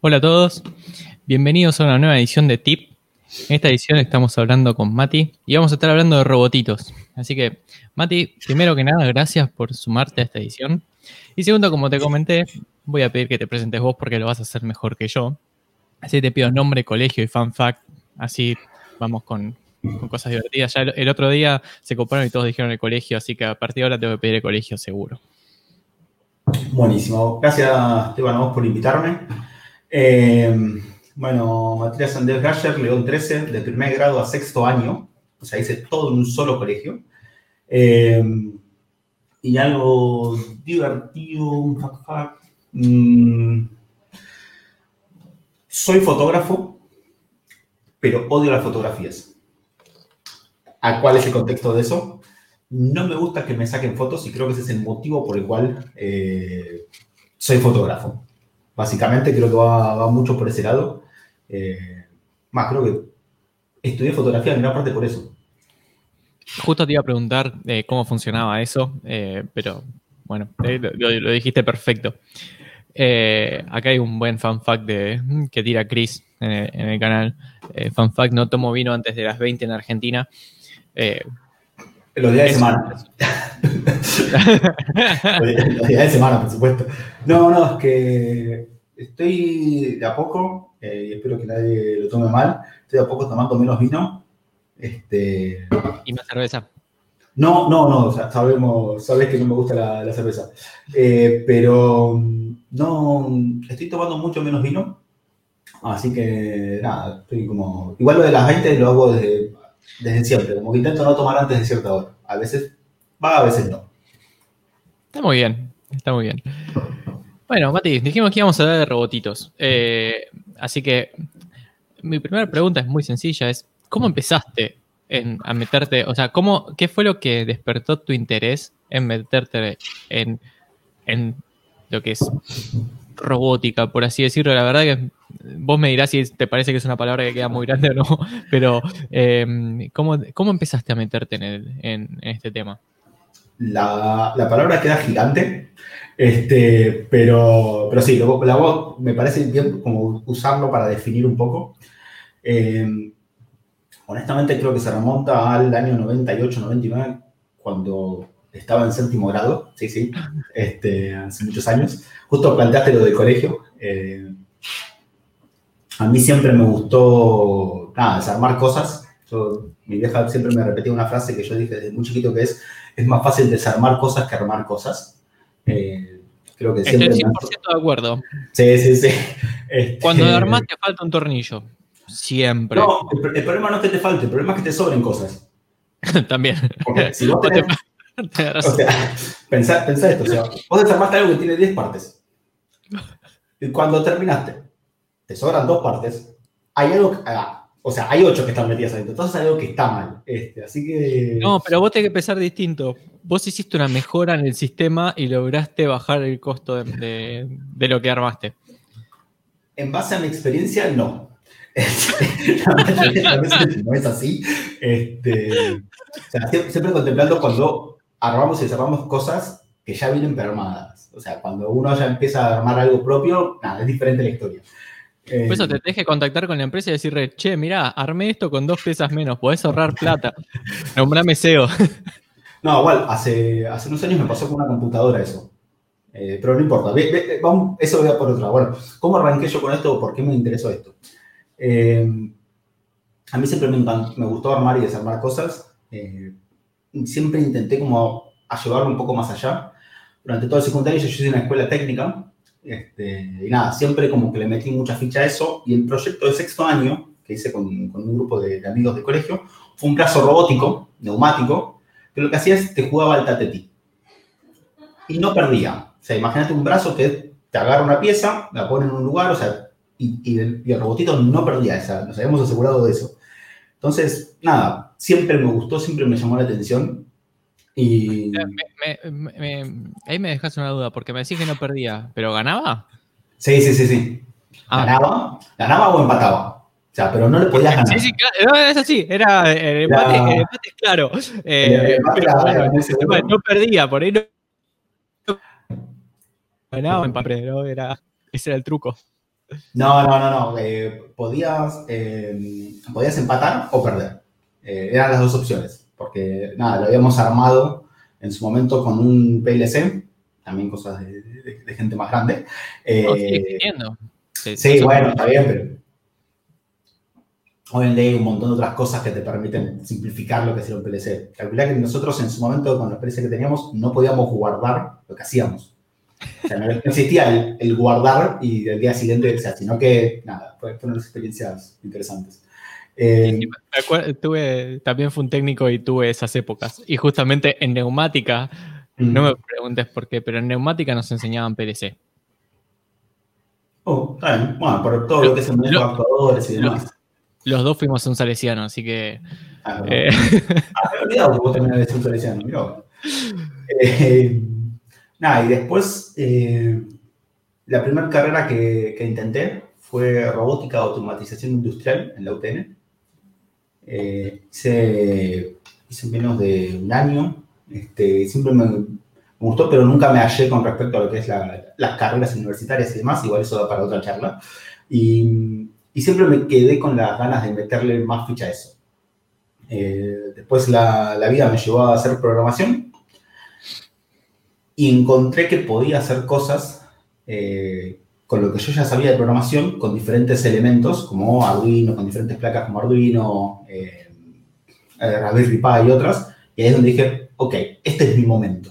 Hola a todos, bienvenidos a una nueva edición de TIP. En esta edición estamos hablando con Mati y vamos a estar hablando de robotitos. Así que, Mati, primero que nada, gracias por sumarte a esta edición. Y segundo, como te comenté, voy a pedir que te presentes vos porque lo vas a hacer mejor que yo. Así te pido nombre, colegio y fan fact. Así vamos con, cosas divertidas. Ya el, otro día se coparon y todos dijeron el colegio, así que a partir de ahora te voy a pedir el colegio seguro. Buenísimo. Gracias, Esteban, a vos por invitarme. Eh, bueno, Matías Andrés Gasher, León 13, de primer grado a sexto año, o sea, hice todo en un solo colegio. Eh, y algo divertido, mm, soy fotógrafo, pero odio las fotografías. ¿A cuál es el contexto de eso? No me gusta que me saquen fotos y creo que ese es el motivo por el cual eh, soy fotógrafo. Básicamente creo que va, mucho por ese lado. Eh, más, creo que estudié fotografía en gran parte por eso. Justo te iba a preguntar eh, cómo funcionaba eso, eh, pero bueno, lo, dijiste perfecto. acá hay un buen fan fact que tira Chris en el, canal. fan fact, no tomo vino antes de las 20 en Argentina. Los días de semana. Los días de semana, por supuesto. No, no, es que estoy de a poco, eh, y espero que nadie lo tome mal, estoy de a poco tomando menos vino. Este... ¿Y más cerveza? No, no, no, sabemos, sabes que no me gusta la, cerveza. Eh, pero no, estoy tomando mucho menos vino. Así que nada, estoy como. Igual lo de las 20 lo hago desde desde siempre, como que intento no tomar antes de cierta hora. A veces va, a veces no. Está muy bien, está muy bien. Bueno, Mati, dijimos que íbamos a hablar de robotitos. Eh, así que mi primera pregunta es muy sencilla, es ¿cómo empezaste a meterte, o sea, ¿cómo, qué fue lo que despertó tu interés en meterte en, en lo que es robótica, por así decirlo? La verdad que vos me dirás si te parece que es una palabra que queda muy grande o no, pero em, ¿cómo, empezaste a meterte en, este tema? La, palabra queda gigante, este, pero, pero sí, la voz me parece bien como usarlo para definir un poco. Em, honestamente creo que se remonta al año 98, 99, cuando estaba en séptimo grado, sí, sí, este, hace muchos años. Justo planteaste lo del colegio. Eh, a mí siempre me gustó, nada, desarmar cosas. mi vieja siempre me repetía una frase que yo dije desde muy chiquito que es, es más fácil desarmar cosas que armar cosas. Eh, creo que siempre... Estoy 100% de acuerdo. Sí, sí, sí. Este, Cuando armas te falta un tornillo. Siempre. No, el, problema no es que te falte, el problema es que te sobren cosas. También. Porque si vos tenés, o sea, pensá, esto, o sea, vos desarmaste algo que tiene 10 partes. Y cuando terminaste, te sobran dos partes, hay algo, ah, o sea, hay ocho que están metidas adentro, entonces hay algo que está mal. Este, así que... No, pero vos tenés que pensar distinto. Vos hiciste una mejora en el sistema y lograste bajar el costo de, lo que armaste. En base a mi experiencia, no. no es así. Este, siempre contemplando cuando armamos y cerramos cosas que ya vienen permadas. O sea, cuando uno ya empieza a armar algo propio, nada, es diferente la historia. Por eso te deje contactar con la empresa y decirle, che, mira, armé esto con dos piezas menos, podés ahorrar plata. Nombrame SEO. No, igual, hace, hace unos años me pasó con una computadora eso. Eh, pero no importa, vamos, eso voy a por otra. Bueno, ¿cómo arranqué yo con esto? ¿Por qué me interesó esto? Eh, a mí siempre me, me, gustó armar y desarmar cosas. Siempre intenté como a llevarlo un poco más allá. Durante todo el secundario yo hice una escuela técnica este, y nada, siempre como que le metí mucha ficha a eso. Y el proyecto de sexto año, que hice con, un grupo de, amigos de colegio, fue un brazo robótico, neumático, que lo que hacía es te jugaba al tatetí. Y no perdía. O sea, imagínate un brazo que te agarra una pieza, la pone en un lugar, o sea, y, el, robotito no perdía esa, nos habíamos asegurado de eso. Entonces, nada, siempre me gustó, siempre me llamó la atención y... ahí me dejas una duda, porque me decís que no perdía, ¿pero ganaba? Sí, sí, sí, sí. Ah. ¿Ganaba? ¿Ganaba o empataba? O sea, pero no le podías ganar. Sí, sí, claro. No, es así, era el empate, el empate claro. Eh, pero, no perdía, por ahí no. Ganaba en papel, ¿no? Era, ese era el truco. No, no, no, no. Eh, podías, eh, podías empatar o perder. Eh, eran las dos opciones. Porque, nada, lo habíamos armado en su momento con un PLC, también cosas de, gente más grande. Oh, entiendo. sí, bueno, está bien, pero Hoy en día hay un montón de otras cosas que te permiten simplificar lo que es un PLC. Calculá que nosotros en su momento con los PLC que teníamos no podíamos guardar lo que hacíamos. O sea, no existía el, guardar y el día siguiente, o sea, sino que, nada, fueron experiencias interesantes. Eh, tuve, también fue un técnico y tuve esas épocas. Y justamente en neumática, no me preguntes por qué, pero en neumática nos enseñaban PLC. Oh. Bueno, por todo lo, que manejo de actuadores y demás. Los dos fuimos un salesiano, así que. Ah, eh, ah me he olvidado que vos también eres un salesiano, eh, nada, y después, la primera carrera que, que, intenté fue robótica automatización industrial en la UTN. Hice, hice, menos de un año. Este, siempre me, gustó, pero nunca me hallé con respecto a lo que es la, las carreras universitarias y demás. Igual eso da para otra charla. Y y siempre me quedé con las ganas de meterle más ficha a eso. Eh, después la, la, vida me llevó a hacer programación y encontré que podía hacer cosas eh, con lo que yo ya sabía de programación, con diferentes elementos como Arduino, con diferentes placas como Arduino, eh, Raspberry Pi y otras. Y ahí es donde dije, ok, este es mi momento.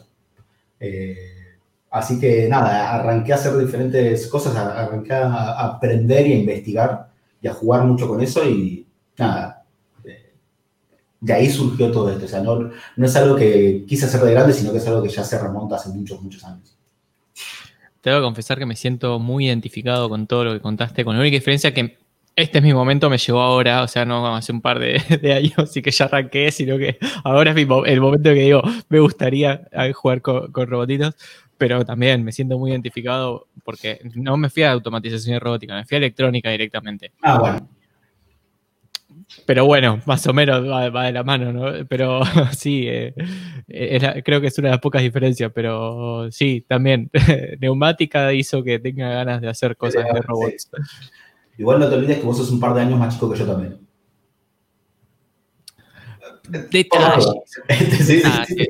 así que nada, arranqué a hacer diferentes cosas, arranqué a aprender y a investigar y a jugar mucho con eso y nada, de ahí surgió todo esto. O sea, no, no es algo que quise hacer de grande, sino que es algo que ya se remonta hace muchos, muchos años. Te debo confesar que me siento muy identificado con todo lo que contaste, con la única diferencia que este es mi momento, me llegó ahora, o sea, no hace un par de, años y que ya arranqué, sino que ahora es el momento que digo, me gustaría jugar con, con robotitos pero también me siento muy identificado porque no me fui a automatización y robótica, me fui a electrónica directamente. Ah, bueno. Pero bueno, más o menos va, de la mano, ¿no? Pero sí, eh, creo que es una de las pocas diferencias, pero sí, también neumática hizo que tenga ganas de hacer cosas de robots. Igual no te olvides que vos sos un par de años más chico que yo también. Detalles. sí, sí,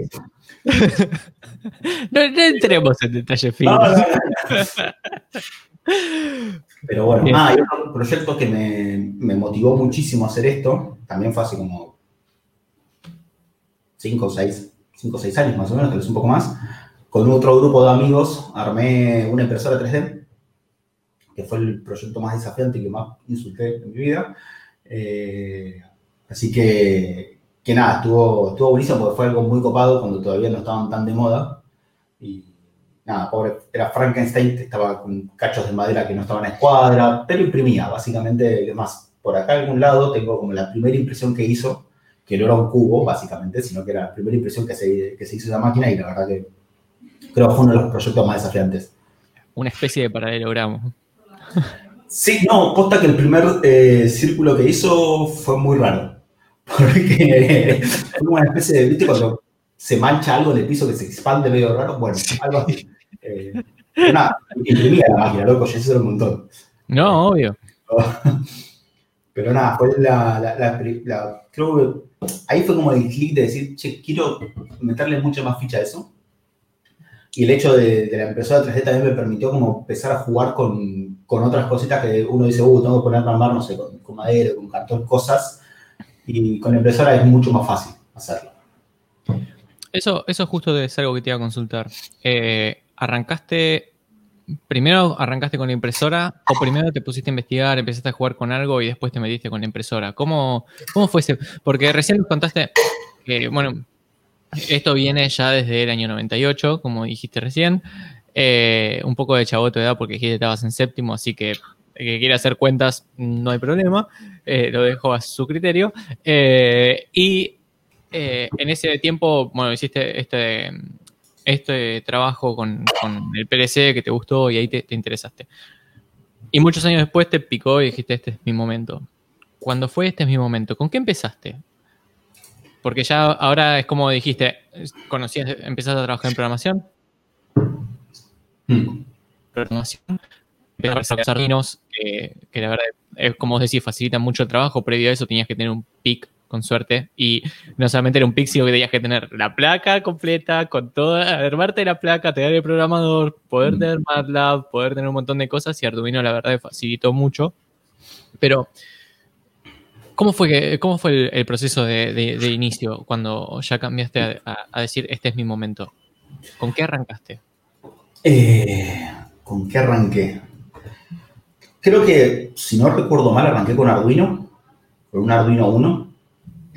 no, entremos en detalles finos. Pero bueno, ah, hay otro proyecto que me, motivó muchísimo a hacer esto, también fue hace como 5 o 6, 5 o 6 años más o menos, tal vez un poco más. Con otro grupo de amigos armé una impresora 3D, que fue el proyecto más desafiante y que más insulté en mi vida. Eh, así que que nada, estuvo, estuvo buenísimo porque fue algo muy copado cuando todavía no estaban tan de moda. Nada, pobre, era Frankenstein, estaba con cachos de madera que no estaban a escuadra, pero imprimía, básicamente, además, por acá a algún lado tengo como la primera impresión que hizo, que no era un cubo, básicamente, sino que era la primera impresión que se, que se hizo la máquina y la verdad que creo que fue uno de los proyectos más desafiantes. Una especie de paralelogramo. Sí, no, posta que el primer eh, círculo que hizo fue muy raro porque como una especie de, ¿viste? Cuando se mancha algo en el piso que se expande medio raro, bueno, algo así. Eh, nada, imprimía la máquina, loco, ya eso era un montón. No, obvio. Pero nada, fue la, la, la, creo que ahí fue como el clic de decir, che, quiero meterle mucha más ficha a eso. Y el hecho de, de la impresora 3D también me permitió como empezar a jugar con, con otras cositas que uno dice, uh, tengo que ponerme a armar, no sé, con, con madera, con cartón, cosas y con la impresora es mucho más fácil hacerlo. Eso, eso justo es algo que te iba a consultar. Eh, ¿Arrancaste, primero arrancaste con la impresora o primero te pusiste a investigar, empezaste a jugar con algo y después te metiste con la impresora? ¿Cómo, cómo fue ese? Porque recién nos contaste que, bueno, esto viene ya desde el año 98, como dijiste recién. Eh, un poco de chavoto de edad porque dijiste que estabas en séptimo, así que que quiere hacer cuentas, no hay problema, eh, lo dejo a su criterio. Eh, y en ese tiempo, bueno, hiciste este, este trabajo con, el PLC que te gustó y ahí te, interesaste. Y muchos años después te picó y dijiste, este es mi momento. Cuando fue este es mi momento, ¿con qué empezaste? Porque ya ahora es como dijiste, conocías, empezaste a trabajar en programación. Mm. Programación empezaron a los sardinos, que, que la verdad es como decís, facilita mucho el trabajo. Previo a eso tenías que tener un pic con suerte. Y no solamente era un sino que tenías que tener la placa completa, con toda, armarte la placa, tener el programador, poder Mm. tener MATLAB, poder tener un montón de cosas. Y Arduino, la verdad, facilitó mucho. Pero, ¿cómo fue, que, cómo fue el, el proceso de, de- de inicio cuando ya cambiaste a, a- a decir, este es mi momento? ¿Con qué arrancaste? Eh, ¿Con qué arranqué? Creo que, si no recuerdo mal, arranqué con Arduino, con un Arduino 1,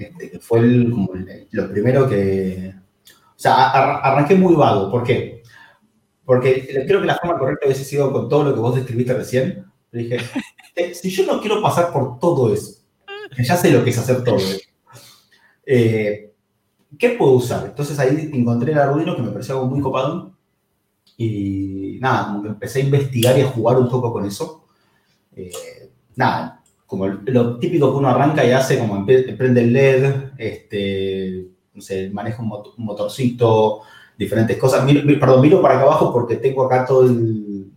este, que fue el- como el- lo primero que... O sea, ar- arranqué muy vago. ¿Por qué? Porque creo que la forma correcta hubiese sido con todo lo que vos describiste recién. Le dije, eh, si yo no quiero pasar por todo eso, que ya sé lo que es hacer todo eso, eh, ¿qué puedo usar? Entonces ahí encontré el Arduino que me pareció algo muy copado y nada, como que empecé a investigar y a jugar un poco con eso. Eh, nada, como lo típico que uno arranca y hace, como prende el LED, este, no sé, maneja un, mot- un motorcito, diferentes cosas. Miro- mi- perdón, miro para acá abajo porque tengo acá todo el...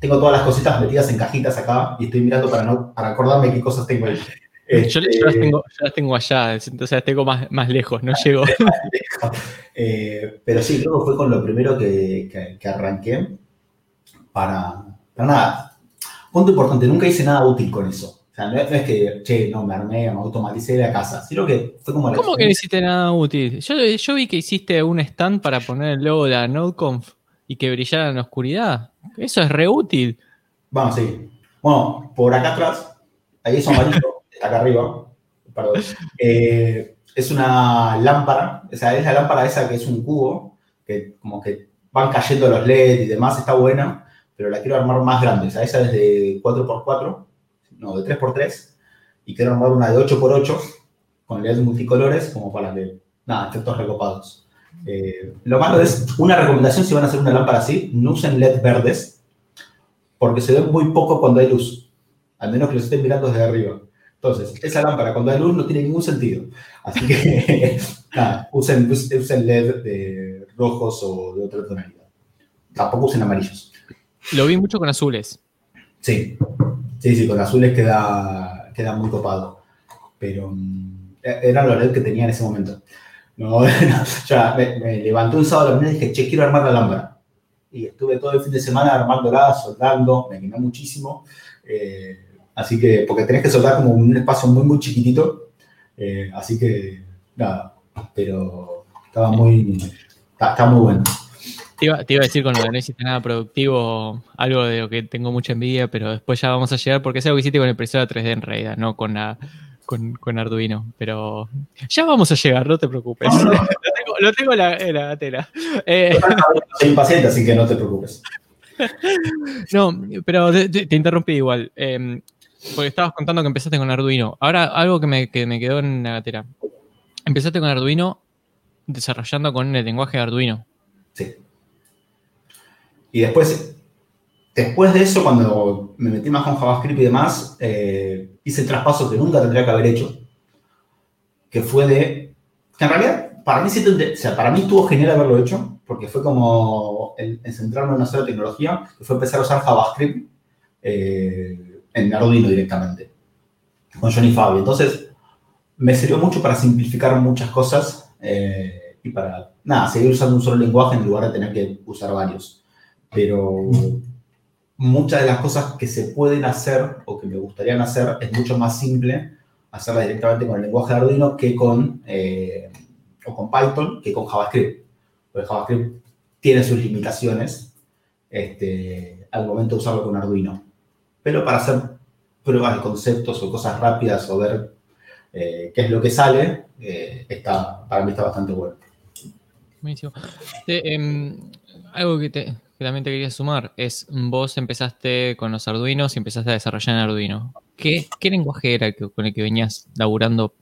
Tengo todas las cositas metidas en cajitas acá y estoy mirando para, no, para acordarme qué cosas tengo ahí. Yo, yo las Este, tengo, yo las tengo allá, entonces las tengo más, más lejos, no llego. Eh, pero sí, creo que fue con lo primero que, que- que arranqué para, para nada. Punto importante, nunca hice nada útil con eso. O sea, no es, que, che, no, me armé, me automaticé la casa, sino que fue como la ¿Cómo que no hiciste nada útil? Yo, yo vi que hiciste un stand para poner el logo de la NodeConf y que brillara en la oscuridad. Eso es re útil. Bueno, sí. Bueno, por acá atrás, ahí es amarillo, está acá arriba, perdón. Eh, es una lámpara, o sea, es la lámpara esa que es un cubo, que como que van cayendo los LED y demás, está buena, pero la quiero armar más grande. O esa es de 4x4, no, de 3x3, y quiero armar una de 8x8 con LED multicolores, como para que, nada, efectos recopados. Eh, lo malo es, una recomendación si van a hacer una lámpara así, no usen LED verdes, porque se ven muy poco cuando hay luz, al menos que los estén mirando desde arriba. Entonces, esa lámpara cuando hay luz no tiene ningún sentido. Así que, nada, usen, usen LED de rojos o de otra tonalidad. Tampoco usen amarillos. Lo vi mucho con azules. Sí, sí, sí, con azules queda, queda muy copado. Pero mm, eran los LED que tenía en ese momento. No, no, ya me, me levanté un sábado a la mañana y dije, che, quiero armar la lámpara. Y estuve todo el fin de semana armándola, soldando, me quemé muchísimo. Eh, así que, porque tenés que soldar como un espacio muy, muy chiquitito. Eh, así que, nada, pero estaba muy, está muy bueno. Te iba, te iba a decir con lo de no hiciste nada productivo, algo de lo que tengo mucha envidia, pero después ya vamos a llegar, porque es algo que hiciste con impresora 3D en realidad, no con, la, con, con Arduino. Pero ya vamos a llegar, no te preocupes. No, no, no. Lo tengo, lo tengo en, la, en la tela. Eh, Soy impaciente, así que no te preocupes. no, pero te, te- te interrumpí igual. eh, porque estabas contando que empezaste con Arduino. Ahora, algo que me, que me quedó en la gatera. Empezaste con Arduino desarrollando con el lenguaje de Arduino. Sí. Y después, después de eso, cuando me metí más con JavaScript y demás, eh, hice el traspaso que nunca tendría que haber hecho, que fue de, que en realidad, para mí, sí sea, para mí estuvo genial haberlo hecho, porque fue como el centrarme en una sola tecnología, que fue empezar a usar JavaScript eh, en Arduino directamente, con Johnny Fabio. Entonces, me sirvió mucho para simplificar muchas cosas eh, y para, nada, seguir usando un solo lenguaje en lugar de tener que usar varios. Pero muchas de las cosas que se pueden hacer o que me gustaría hacer es mucho más simple hacerlas directamente con el lenguaje de Arduino que con, eh, o con Python que con JavaScript. Porque JavaScript tiene sus limitaciones este, al momento de usarlo con Arduino. Pero para hacer pruebas de conceptos o cosas rápidas o ver eh, qué es lo que sale, eh, está, para mí está bastante bueno. Buenísimo. Em, algo que, te- que también te quería sumar es, vos empezaste con los Arduinos y empezaste a desarrollar en Arduino. ¿Qué, qué lenguaje era con el que venías laburando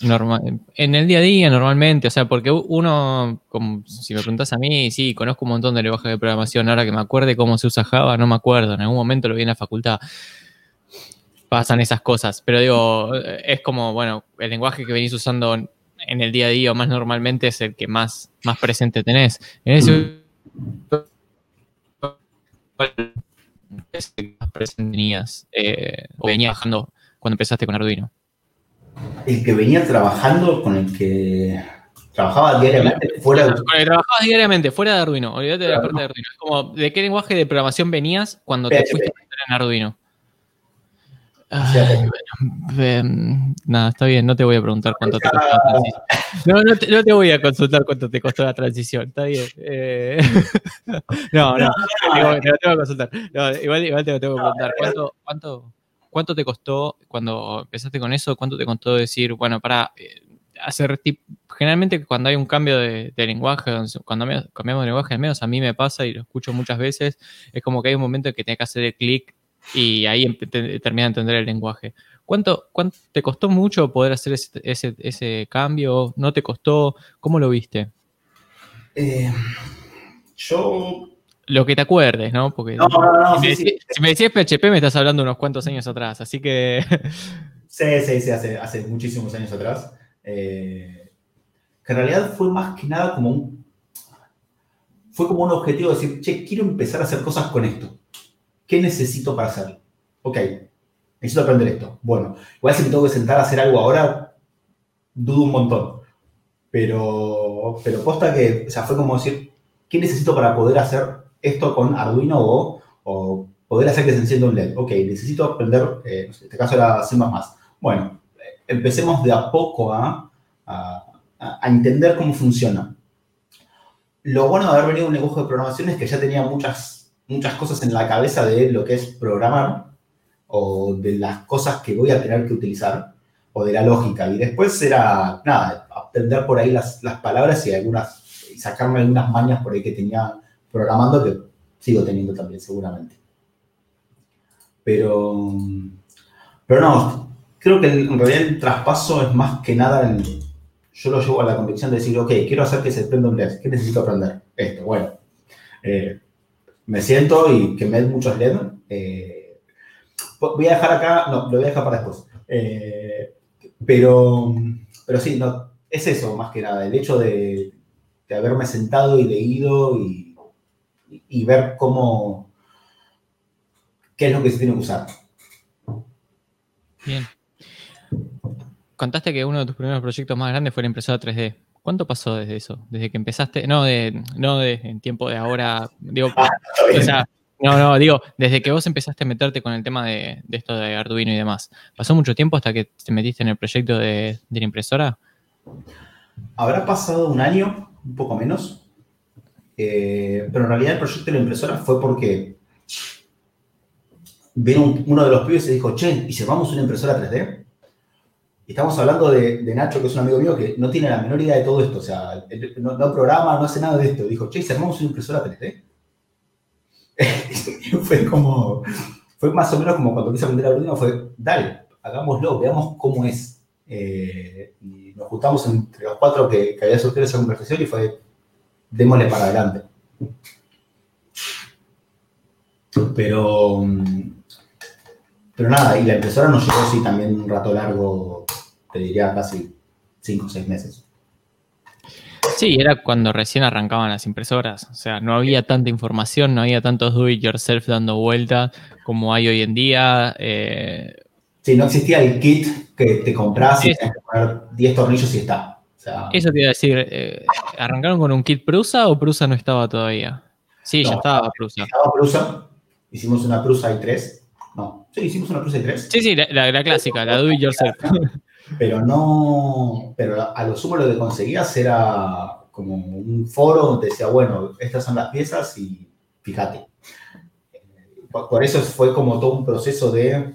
norma- en el día a día normalmente? O sea, porque uno, como si me preguntas a mí, sí, conozco un montón de lenguajes de programación. Ahora que me acuerde cómo se usa Java, no me acuerdo. En algún momento lo vi en la facultad. Pasan esas cosas. Pero digo, es como, bueno, el lenguaje que venís usando en el día a día más normalmente es el que más, más presente tenés. En ese tenías eh, o venías bajando cuando empezaste con Arduino? El que venía trabajando con el que trabajaba diariamente fuera de... Que trabajabas diariamente fuera de Arduino. Olvídate de la parte de Arduino. Es como, ¿de qué lenguaje de programación venías cuando te fuiste a en Arduino? Nada, está bien, no te voy a preguntar cuánto te costó la transición. No, no te, voy a consultar cuánto te costó la transición, está bien. Eh, no, no, te, lo tengo que consultar. igual, igual, te lo tengo que preguntar. ¿Cuánto, cuánto, cuánto te costó cuando empezaste con eso? ¿Cuánto te costó decir, bueno, para eh, hacer tip, generalmente cuando hay un cambio de, lenguaje, cuando cambiamos de lenguaje, al menos a mí me pasa y lo escucho muchas veces, es como que hay un momento en que tienes que hacer el clic y ahí termina de entender el lenguaje. ¿Cuánto, ¿Cuánto te costó mucho poder hacer ese, ese, cambio? ¿No te costó? ¿Cómo lo viste? Eh, yo... Lo que te acuerdes, ¿no? Porque no, no, no, si, me decías, PHP me estás hablando unos cuantos años atrás, así que... Sí, sí, sí, hace, hace muchísimos años atrás. Eh, que en realidad fue más que nada como un... Fue como un objetivo de decir, che, quiero empezar a hacer cosas con esto. ¿Qué necesito para hacerlo? Ok, necesito aprender esto. Bueno, igual si me tengo que sentar a hacer algo ahora, dudo un montón. Pero, pero posta que, o sea, fue como decir, ¿qué necesito para poder hacer esto con Arduino o, poder hacer que se encienda un LED? Ok, necesito aprender, eh, en este caso era C++. Bueno, empecemos de a poco a, a, entender cómo funciona. Lo bueno de haber venido a un negocio de programación es que ya tenía muchas muchas cosas en la cabeza de lo que es programar o de las cosas que voy a tener que utilizar o de la lógica. Y después era, nada, aprender por ahí las, palabras y algunas, sacarme algunas mañas por ahí que tenía programando que sigo teniendo también seguramente. Pero, pero no, creo que en realidad el traspaso es más que nada, yo lo llevo a la convicción de decir, ok, quiero hacer que se prenda un LED, ¿qué necesito aprender? Esto, bueno. Eh, me siento y que me den muchos LED. Eh, voy a dejar acá, no, lo voy a dejar para después. Eh, pero, pero sí, no, es eso más que nada, el hecho de, haberme sentado y leído y, y, ver cómo, qué es lo que se tiene que usar. Bien. Contaste que uno de tus primeros proyectos más grandes fue la impresora 3D. ¿Cuánto pasó desde eso? Desde que empezaste, no de, no de en tiempo de ahora, digo, ah, o sea, no, no, digo, desde que vos empezaste a meterte con el tema de, esto de Arduino y demás, ¿pasó mucho tiempo hasta que te metiste en el proyecto de, la impresora? Habrá pasado un año, un poco menos, eh, pero en realidad el proyecto de la impresora fue porque vino uno de los pibes y dijo, che, ¿y si vamos una impresora 3D? Estamos hablando de, Nacho, que es un amigo mío que no tiene la menor idea de todo esto. O sea, no, programa, no hace nada de esto. Dijo, che, armamos una impresora 3D. fue como, fue más o menos como cuando quise aprender Arduino, fue, dale, hagámoslo, veamos cómo es. Eh, y nos juntamos entre los cuatro que, había surgido esa conversación y fue, démosle para adelante. Pero, pero nada, y la impresora nos llevó sí también un rato largo te diría casi 5 o 6 meses. Sí, era cuando recién arrancaban las impresoras. O sea, no había tanta información, no había tantos do it yourself dando vuelta como hay hoy en día. Eh... Sí, no existía el kit que te compras y tienes que poner 10 tornillos y está. Eso te iba a decir, eh, ¿arrancaron con un kit Prusa o Prusa no estaba todavía? Sí, ya estaba Prusa. Estaba Prusa, hicimos una Prusa y 3. No, sí, hicimos una Prusa y 3. Sí, sí, la, la clásica, la do it yourself. Pero no, pero a lo sumo lo que conseguías era como un foro donde decía, bueno, estas son las piezas y fíjate. Por eso fue como todo un proceso de,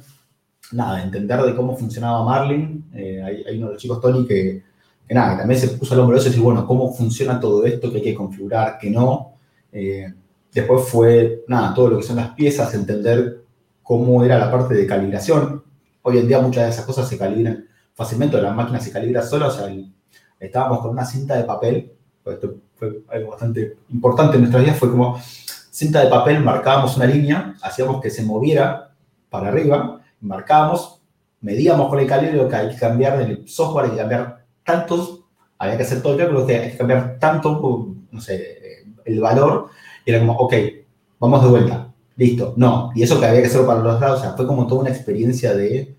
nada, entender de cómo funcionaba Marlin. Eh, hay, uno de los chicos, Tony, que, nada, también se puso al hombro de eso y decir, bueno, ¿cómo funciona todo esto? que hay que configurar? que no? Eh, después fue, nada, todo lo que son las piezas, entender cómo era la parte de calibración. Hoy en día muchas de esas cosas se calibran fácilmente, la máquina se calibra sola, o sea, estábamos con una cinta de papel, esto fue algo bastante importante en nuestras vidas, fue como cinta de papel, marcábamos una línea, hacíamos que se moviera para arriba, marcábamos, medíamos con el calibre, que hay que cambiar el software, hay que cambiar tantos, había que hacer todo el cálculo, hay que cambiar tanto, no sé, el valor, y era como, ok, vamos de vuelta. listo. No, y eso que había que hacerlo para los lados, o sea, fue como toda una experiencia de,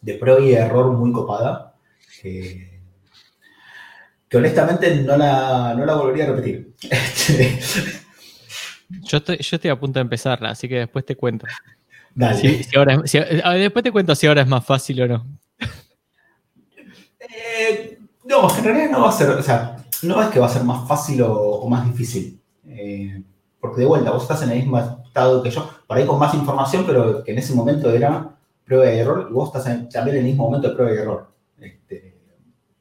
de prueba y error muy copada, que, que honestamente no la, no la volvería a repetir. yo, estoy, yo estoy a punto de empezarla, así que después te cuento. Dale. Si- si ahora es- si- a ver, después te cuento si ahora es más fácil o no. Eh, no, en realidad no va a ser, o sea, no es que va a ser más fácil o, o más difícil. Eh, porque de vuelta, vos estás en el mismo estado que yo, por ahí con más información, pero que en ese momento era prueba y error, vos estás en- también en el mismo momento de prueba y error. Este,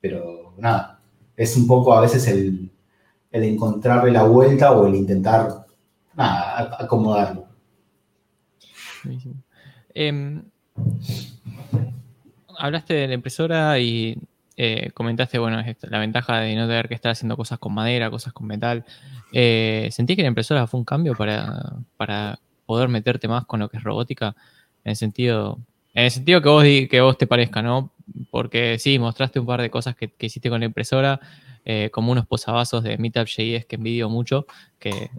pero nada, es un poco a veces el, el encontrarle la vuelta o el intentar, nada, acomodarlo. Em, hablaste de la impresora y eh, comentaste, bueno, la ventaja de no tener que estar haciendo cosas con madera, cosas con metal. Eh, ¿Sentís que la impresora fue un cambio para, para poder meterte más con lo que es robótica? En el sentido, en el sentido que vos, que vos te parezca, ¿no? Porque sí, mostraste un par de cosas que, hiciste con la impresora, eh, como unos posavasos de Meetup.js que envidio mucho, que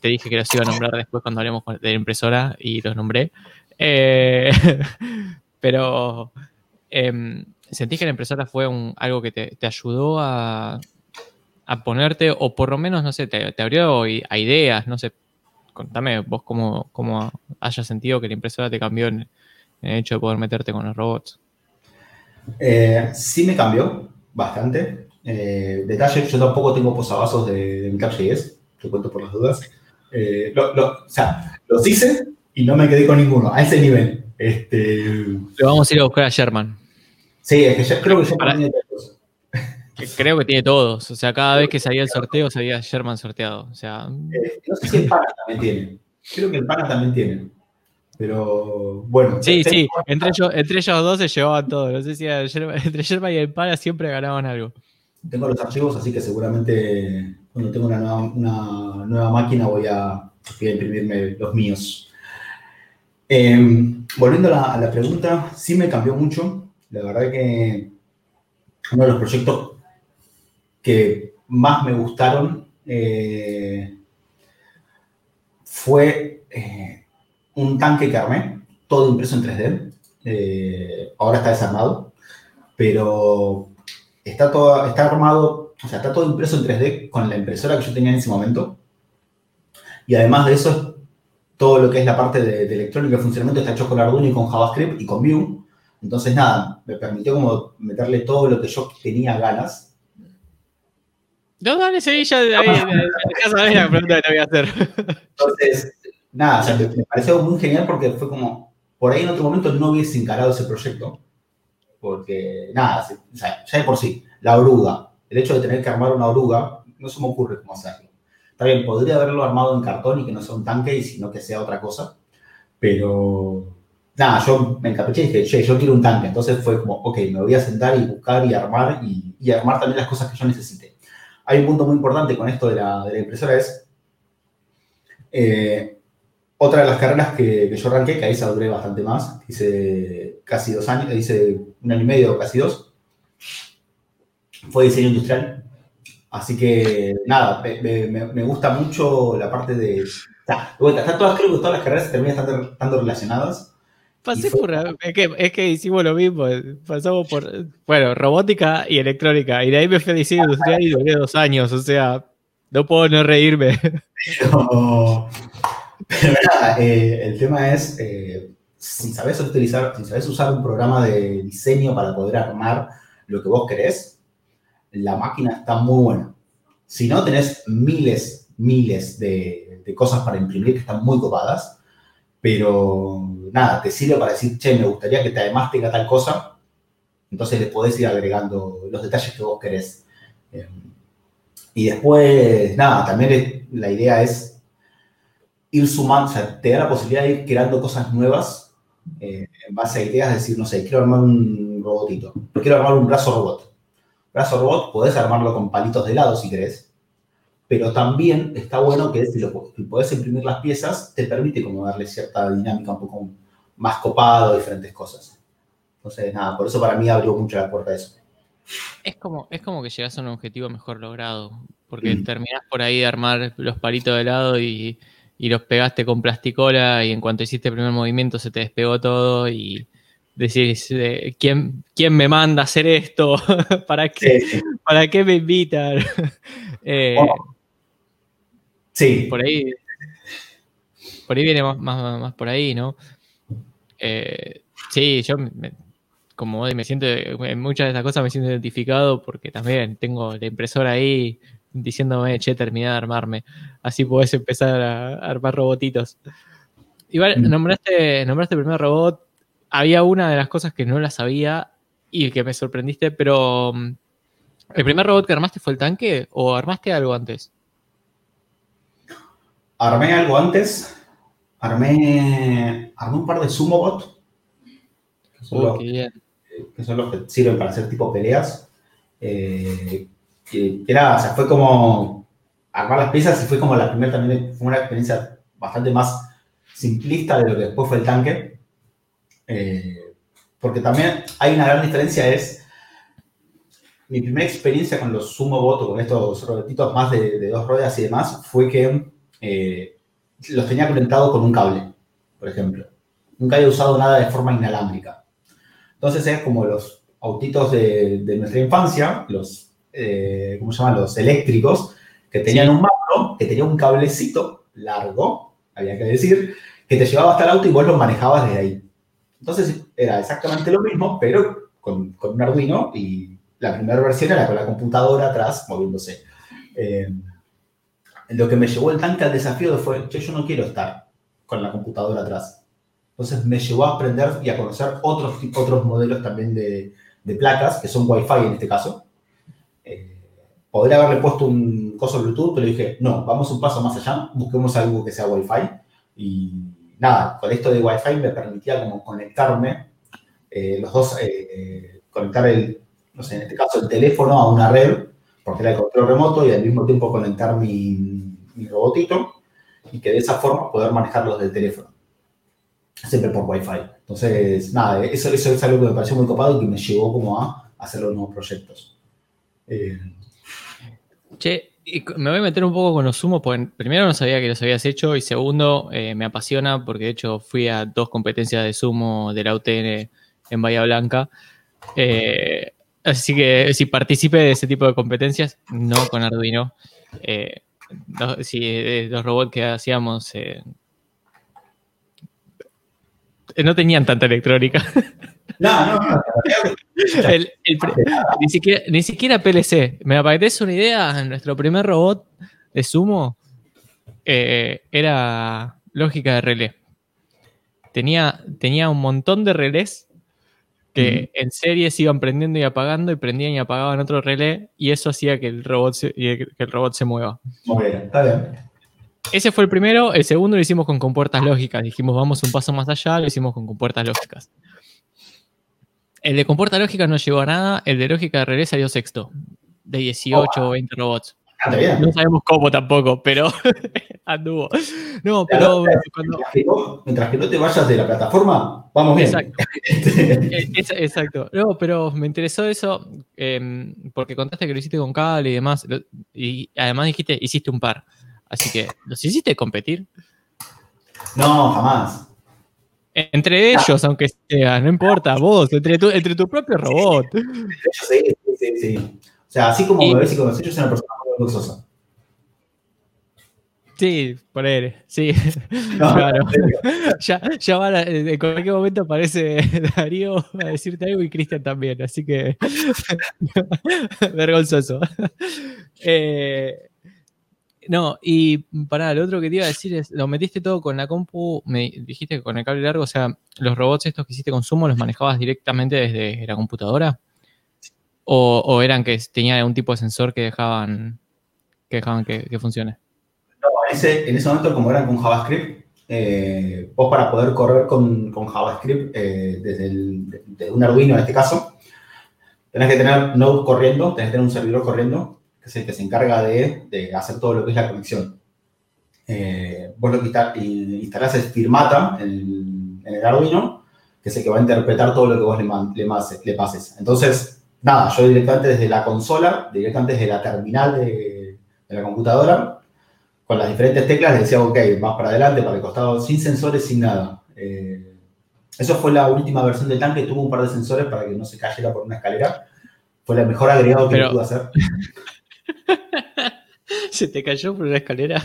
te dije que los iba a nombrar después cuando hablemos de la impresora y los nombré. Eh, pero em, ¿sentís que la impresora fue un, algo que te, ayudó a, ponerte, o por lo menos, no sé, te, abrió a ideas, no sé, contame vos cómo, cómo hayas sentido que la impresora te cambió en el hecho de poder meterte con los robots? Eh, sí me cambió bastante. Eh, detalle, yo tampoco tengo posavasos de, de Meetup.js, te cuento por las dudas. Eh, lo- lo- o sea, los hice y no me quedé con ninguno, a ese nivel. Este, Lo vamos a ir a buscar a Sherman, sí, es que ya creo que ya Para- tiene todos. que creo que tiene todos, o sea, cada vez que salía el sorteo salía Sherman sorteado, o sea, Eh, no sé si el Pana también tiene. Creo que el Pana también tiene. Pero bueno. Sí, tengo- sí, entre ellos, entre ellos dos se llevaban todo. No sé si entre Sherman y el Para siempre ganaban algo. Tengo los archivos, así que seguramente cuando tenga una nueva, una nueva máquina voy a, voy a imprimirme los míos. Eh, volviendo a la, a la pregunta, sí me cambió mucho. La verdad que uno de los proyectos que más me gustaron eh, fue eh, un tanque que armé, todo impreso en 3D. Eh, ahora está desarmado, pero está, todo, está armado, o sea, está todo impreso en 3D con la impresora que yo tenía en ese momento. Y además de eso, todo lo que es la parte de, de electrónica y funcionamiento está hecho con Arduino y con JavaScript y con Vue. Entonces, nada, me permitió como meterle todo lo que yo tenía ganas. No, dale, seguí, ya, ahí, ya sabés la pregunta que te voy a hacer. Entonces, nada, me, pareció muy genial porque fue como, por ahí en otro momento no hubiese encarado ese proyecto. Porque, nada, ya de por sí, la oruga, el hecho de tener que armar una oruga, no se me ocurre cómo hacerlo. Bien, podría haberlo armado en cartón y que no sea un tanque, y sino que sea otra cosa. Pero, nada, yo me encapriché y dije, che, yo quiero un tanque. Entonces fue como, ok, me voy a sentar y buscar y armar y, armar también las cosas que yo necesite. Hay un punto muy importante con esto de la, de la impresora es, eh, otra de las carreras que, que yo arranqué, que ahí se duré bastante más, hice casi dos años, hice un año y medio, casi dos, fue diseño industrial. Así que, nada, me, me- me- me gusta mucho la parte de... o sea, de vuelta, están todas, creo que todas las carreras terminan estando, estando relacionadas. Pasé por. Es que, es que hicimos lo mismo. Pasamos por. Bueno, robótica y electrónica. Y de ahí me fui a diseño industrial y duré dos años. O sea, no puedo no reírme. Pero, pero nada, eh, el tema es, eh, si sabes utilizar, si sabes usar un programa de diseño para poder armar lo que vos querés, la máquina está muy buena. Si no, tenés miles, miles de, cosas para imprimir que están muy copadas, pero nada, te sirve para decir, che, me gustaría que te- además tenga tal cosa, entonces le podés ir agregando los detalles que vos querés. Eh, y después, nada, también la idea es ir sumando, o sea, te da la posibilidad de ir creando cosas nuevas eh, en base a ideas, decir, no sé, quiero armar un robotito, quiero armar un brazo robot. Brazo robot, podés armarlo con palitos de lado si querés, pero también está bueno que si, lo, si podés imprimir las piezas, te permite como darle cierta dinámica un poco más copado, diferentes cosas. Entonces, nada, por eso para mí abrió mucho la puerta a eso. Es como, es como que llegas a un objetivo mejor logrado. Porque Mm. terminás por ahí de armar los palitos de lado y, y los pegaste con plasticola y en cuanto hiciste el primer movimiento se te despegó todo y decís, eh, ¿quién, ¿quién, me manda a hacer esto? ¿Para, qué, ¿Para qué me invitan? Eh, sí. Por ahí, por ahí viene más, más, por ahí, ¿no? Eh, sí, yo como me siento, en muchas de estas cosas me siento identificado porque también tengo la impresora ahí diciéndome, che, terminé de armarme. Así puedes empezar a armar robotitos. Igual, mm. nombraste, nombraste el primer robot, había una de las cosas que no la sabía y que me sorprendiste, pero mm, ¿el primer robot que armaste fue el tanque o armaste algo antes? Armé algo antes. Armé, armé un par de Sumo Bot. Que son, los, que son los que sirven para hacer tipo peleas. Eh, que, era, o sea, fue como armar las piezas y fue como la primera también, fue una experiencia bastante más simplista de lo que después fue el tanque eh, porque también hay una gran diferencia, es mi primera experiencia con los Sumo Bot con estos robotitos más de, dos ruedas y demás, fue que eh, los tenía conectados con un cable, por ejemplo. Nunca había usado nada de forma inalámbrica. Entonces es como los autitos de, nuestra infancia, los, eh, ¿cómo se llaman? Los eléctricos, que tenían un mando, que tenía un cablecito largo, había que decir, que te llevaba hasta el auto y vos lo manejabas desde ahí. Entonces era exactamente lo mismo, pero con, con un Arduino y la primera versión era con la computadora atrás moviéndose. Eh, lo que me llevó el tanque al desafío fue, yo no quiero estar con la computadora atrás. Entonces me llevó a aprender y a conocer otros, otros modelos también de, de placas, que son Wi-Fi en este caso. Podría haberle puesto un coso Bluetooth, pero dije, no, vamos un paso más allá, busquemos algo que sea Wi-Fi. Y nada, con esto de Wi-Fi me permitía como conectarme, eh, los dos, eh, conectar el, no sé, en este caso el teléfono a una red, porque era el control remoto, y al mismo tiempo conectar mi, mi robotito, y que de esa forma poder manejarlos del teléfono. Siempre por Wi-Fi. Entonces, nada, eso, eso es algo que me pareció muy copado y que me llevó como a hacer los nuevos proyectos. Eh, che, y me voy a meter un poco con los sumos, porque primero no sabía que los habías hecho y segundo eh, me apasiona porque de hecho fui a dos competencias de sumo de la UTN en Bahía Blanca. Eh, así que si participé de ese tipo de competencias, no con Arduino. Eh, los robots que hacíamos no tenían tanta electrónica. No, no, no. ni, siquiera, ni siquiera PLC. Me aparece una idea. Nuestro primer robot de sumo eh, era lógica de relé. Tenía, tenía un montón de relés que en series iban prendiendo y apagando y prendían y apagaban otro relé y eso hacía que el robot se, que el robot se mueva. Muy bien, está bien. Ese fue el primero. El segundo lo hicimos con compuertas lógicas. Dijimos, vamos un paso más allá, lo hicimos con compuertas lógicas. El de compuerta lógica no llegó a nada, el de lógica de relé salió sexto, de 18 o 20 robots. No sabemos cómo tampoco, pero anduvo. No, pero. mientras, que no, te vayas de la plataforma, vamos bien. Exacto. Eh, exacto. No, pero me interesó eso em, porque contaste que lo hiciste con cable y demás. Y además dijiste, hiciste un par. Así que, ¿los hiciste competir? No, jamás. Entre ellos, aunque sea, no importa, vos, entre tu, entre tu propio robot. Sí, sí, sí. O sea, así como me ves y conoces, yo soy una persona muy luxosa. Sí, por él, sí. claro. ya, ya van en cualquier momento aparece Darío a decirte algo y Cristian también, así que vergonzoso. Eh, no, y para lo otro que te iba a decir es, lo metiste todo con la compu, me dijiste que con el cable largo, o sea, los robots estos que hiciste con Sumo los manejabas directamente desde la computadora? ¿O, eran que tenían algún tipo de sensor que dejaban que, dejaban que, funcione? No, en ese, en ese momento, como eran con JavaScript, eh, vos para poder correr con, JavaScript eh, desde, un Arduino en este caso, tenés que tener Node corriendo, tenés que tener un servidor corriendo que es el que se encarga de, hacer todo lo que es la conexión. Eh, vos lo que instalás es Firmata en, el Arduino, que es el que va a interpretar todo lo que vos le, pases. Entonces, nada, yo directamente desde la consola, directamente desde la terminal de, la computadora, con las diferentes teclas le decía, ok, más para adelante, para el costado, sin sensores, sin nada. Eh, eso fue la última versión del tanque, tuvo un par de sensores para que no se cayera por una escalera. Fue el mejor agregado que pudo hacer. ¿Se te cayó por una escalera?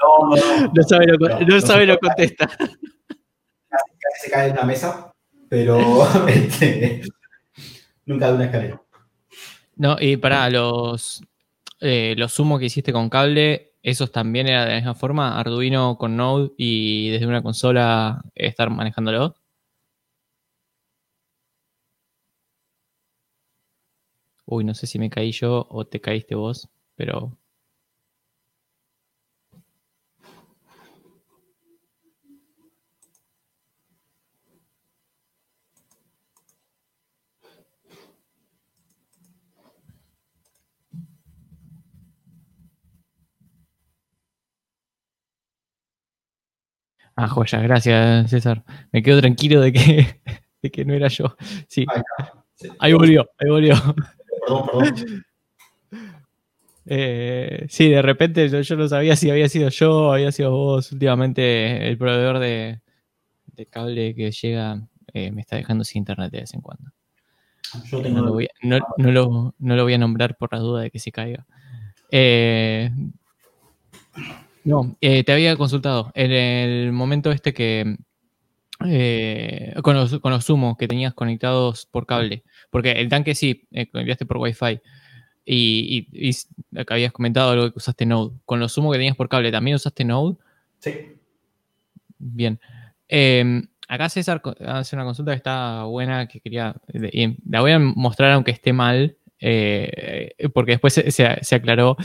No, no, no. No sabe lo, no, sabe lo contesta. Casi, se cae en una mesa, pero este, nunca de una escalera. No, y para los, eh, los sumos que hiciste con cable, ¿esos también eran de la misma forma? Arduino con Node y desde una consola estar manejándolo. Uy, no sé si me caí yo o te caíste vos, pero Ah, joya, gracias, César. Me quedo tranquilo de que, que no era yo. Sí. Ahí volvió, ahí volvió. Perdón, perdón. Eh, sí, de repente yo, no sabía si había sido yo había sido vos. Últimamente el proveedor de, cable que llega eh, me está dejando sin internet de vez en cuando. no, lo voy, no, lo, voy a nombrar por la duda de que se caiga. Eh, no, eh, te había consultado en el momento este que eh, con, los, con sumos que tenías conectados por cable, porque el tanque sí, eh, enviaste por Wi-Fi y, y, habías comentado algo que usaste Node. Con los sumos que tenías por cable, ¿también usaste Node? Sí. Bien. Em, acá César hace una consulta que está buena, que quería, la voy a mostrar aunque esté mal, eh, porque después se, aclaró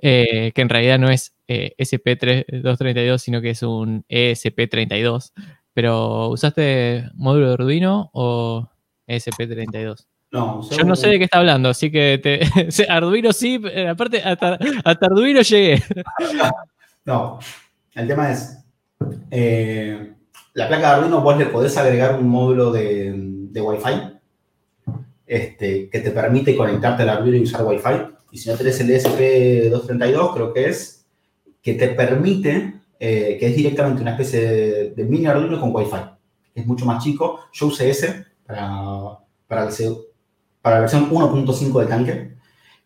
eh, que en realidad no es eh, SP232, sino que es un ESP32. Pero, ¿usaste módulo de Arduino o ESP32? No, Yo no sé de qué está hablando, así que te, Arduino sí, aparte hasta, Arduino llegué. No, el tema es, la placa de Arduino vos le podés agregar un módulo de, de Wi-Fi este, que te permite conectarte al Arduino y usar Wi-Fi. Y si no tenés el ESP232, creo que es, que te permite, eh, que es directamente una especie de, mini Arduino con Wi-Fi. Es mucho más chico. Yo usé ese para, para, para la versión 1.5 del tanque,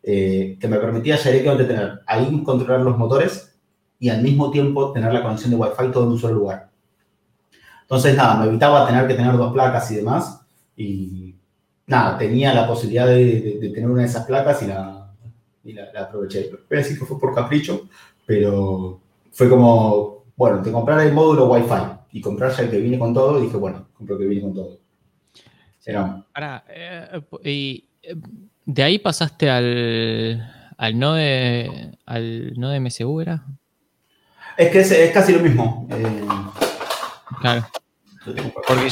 eh, que me permitía ya directamente tener ahí controlar los motores y al mismo tiempo tener la conexión de Wi-Fi todo en un solo lugar. Entonces, nada, me evitaba tener que tener dos placas y demás. Y nada, tenía la posibilidad de, tener una de esas placas y la, y la, aproveché. Voy a decir que fue por capricho, pero fue como, bueno, te comprar el módulo Wi-Fi y comprar ya el que viene con todo, dije, bueno, compro el que viene con todo. Ahora, eh, y eh, de ahí pasaste al, al node al node MSU, ¿era? Es que es, casi lo mismo. Eh, claro. Porque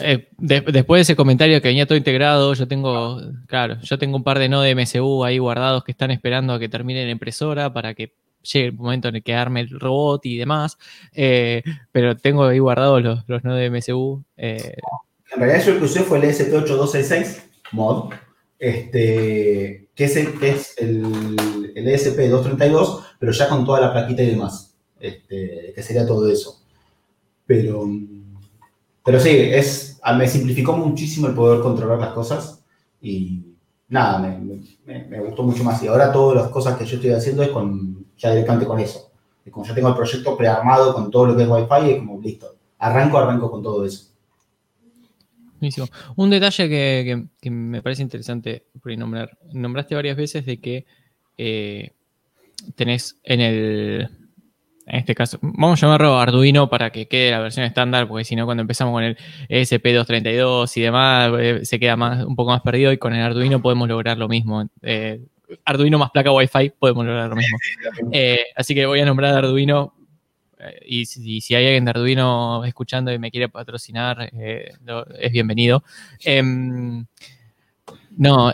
eh, después de ese comentario que venía todo integrado, yo tengo, claro, yo tengo un par de nodos de MSU ahí guardados que están esperando a que termine la impresora para que llegue el momento en el que arme el robot y demás. Eh, pero tengo ahí guardados los, los nodos de MSU. Eh. En realidad yo el que usé fue el ESP8266 mod, este, que es el, el, el ESP232, pero ya con toda la plaquita y demás, este, que sería todo eso. Pero pero sí, es, me simplificó muchísimo el poder controlar las cosas y nada, me, gustó mucho más. Y ahora todas las cosas que yo estoy haciendo es con, ya directamente con eso. Como ya tengo el proyecto prearmado con todo lo que es Wi-Fi, es como listo. Arranco, arranco con todo eso. Buenísimo. Un detalle que, me parece interesante por nombrar. Nombraste varias veces de que eh, tenés en el, en este caso, vamos a llamarlo Arduino para que quede la versión estándar, porque si no, cuando empezamos con el ESP232 y demás, eh, se queda más, un poco más perdido y con el Arduino podemos lograr lo mismo. Eh, Arduino más placa Wi-Fi podemos lograr lo mismo. Eh, así que voy a nombrar Arduino y si, hay alguien de Arduino escuchando y me quiere patrocinar, es bienvenido. Em, no,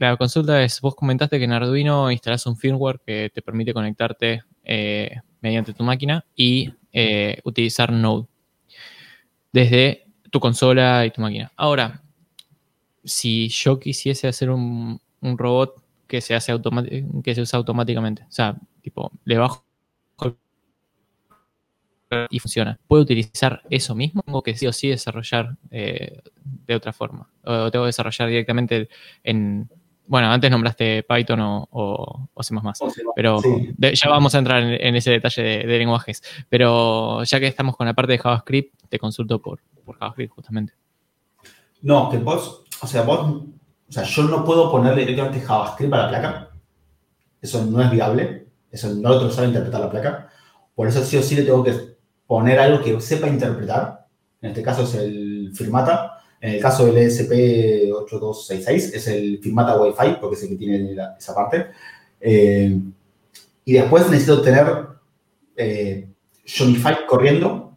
la consulta es, vos comentaste que en Arduino instalás un firmware que te permite conectarte eh, mediante tu máquina y eh, utilizar Node desde tu consola y tu máquina. Ahora, si yo quisiese hacer un, robot que se hace que se usa automáticamente. O sea, tipo, le bajo y funciona. ¿Puedo utilizar eso mismo o que sí o sí desarrollar eh, de otra forma? ¿O tengo que desarrollar directamente en... Bueno, antes nombraste Python o, o, C++, pero ya vamos a entrar en, ese detalle de, lenguajes. Pero ya que estamos con la parte de JavaScript, te consulto por, por JavaScript justamente. No, que vos, o sea, vos, o sea, yo no puedo ponerle directamente JavaScript a la placa. Eso no es viable. Eso no lo sabe interpretar la placa. Por eso sí o sí le tengo que poner algo que sepa interpretar. En este caso es el firmata. En el caso del ESP8266 es el firmata Wi-Fi, porque es el que tiene esa parte. Eh, y después necesito tener eh, corriendo,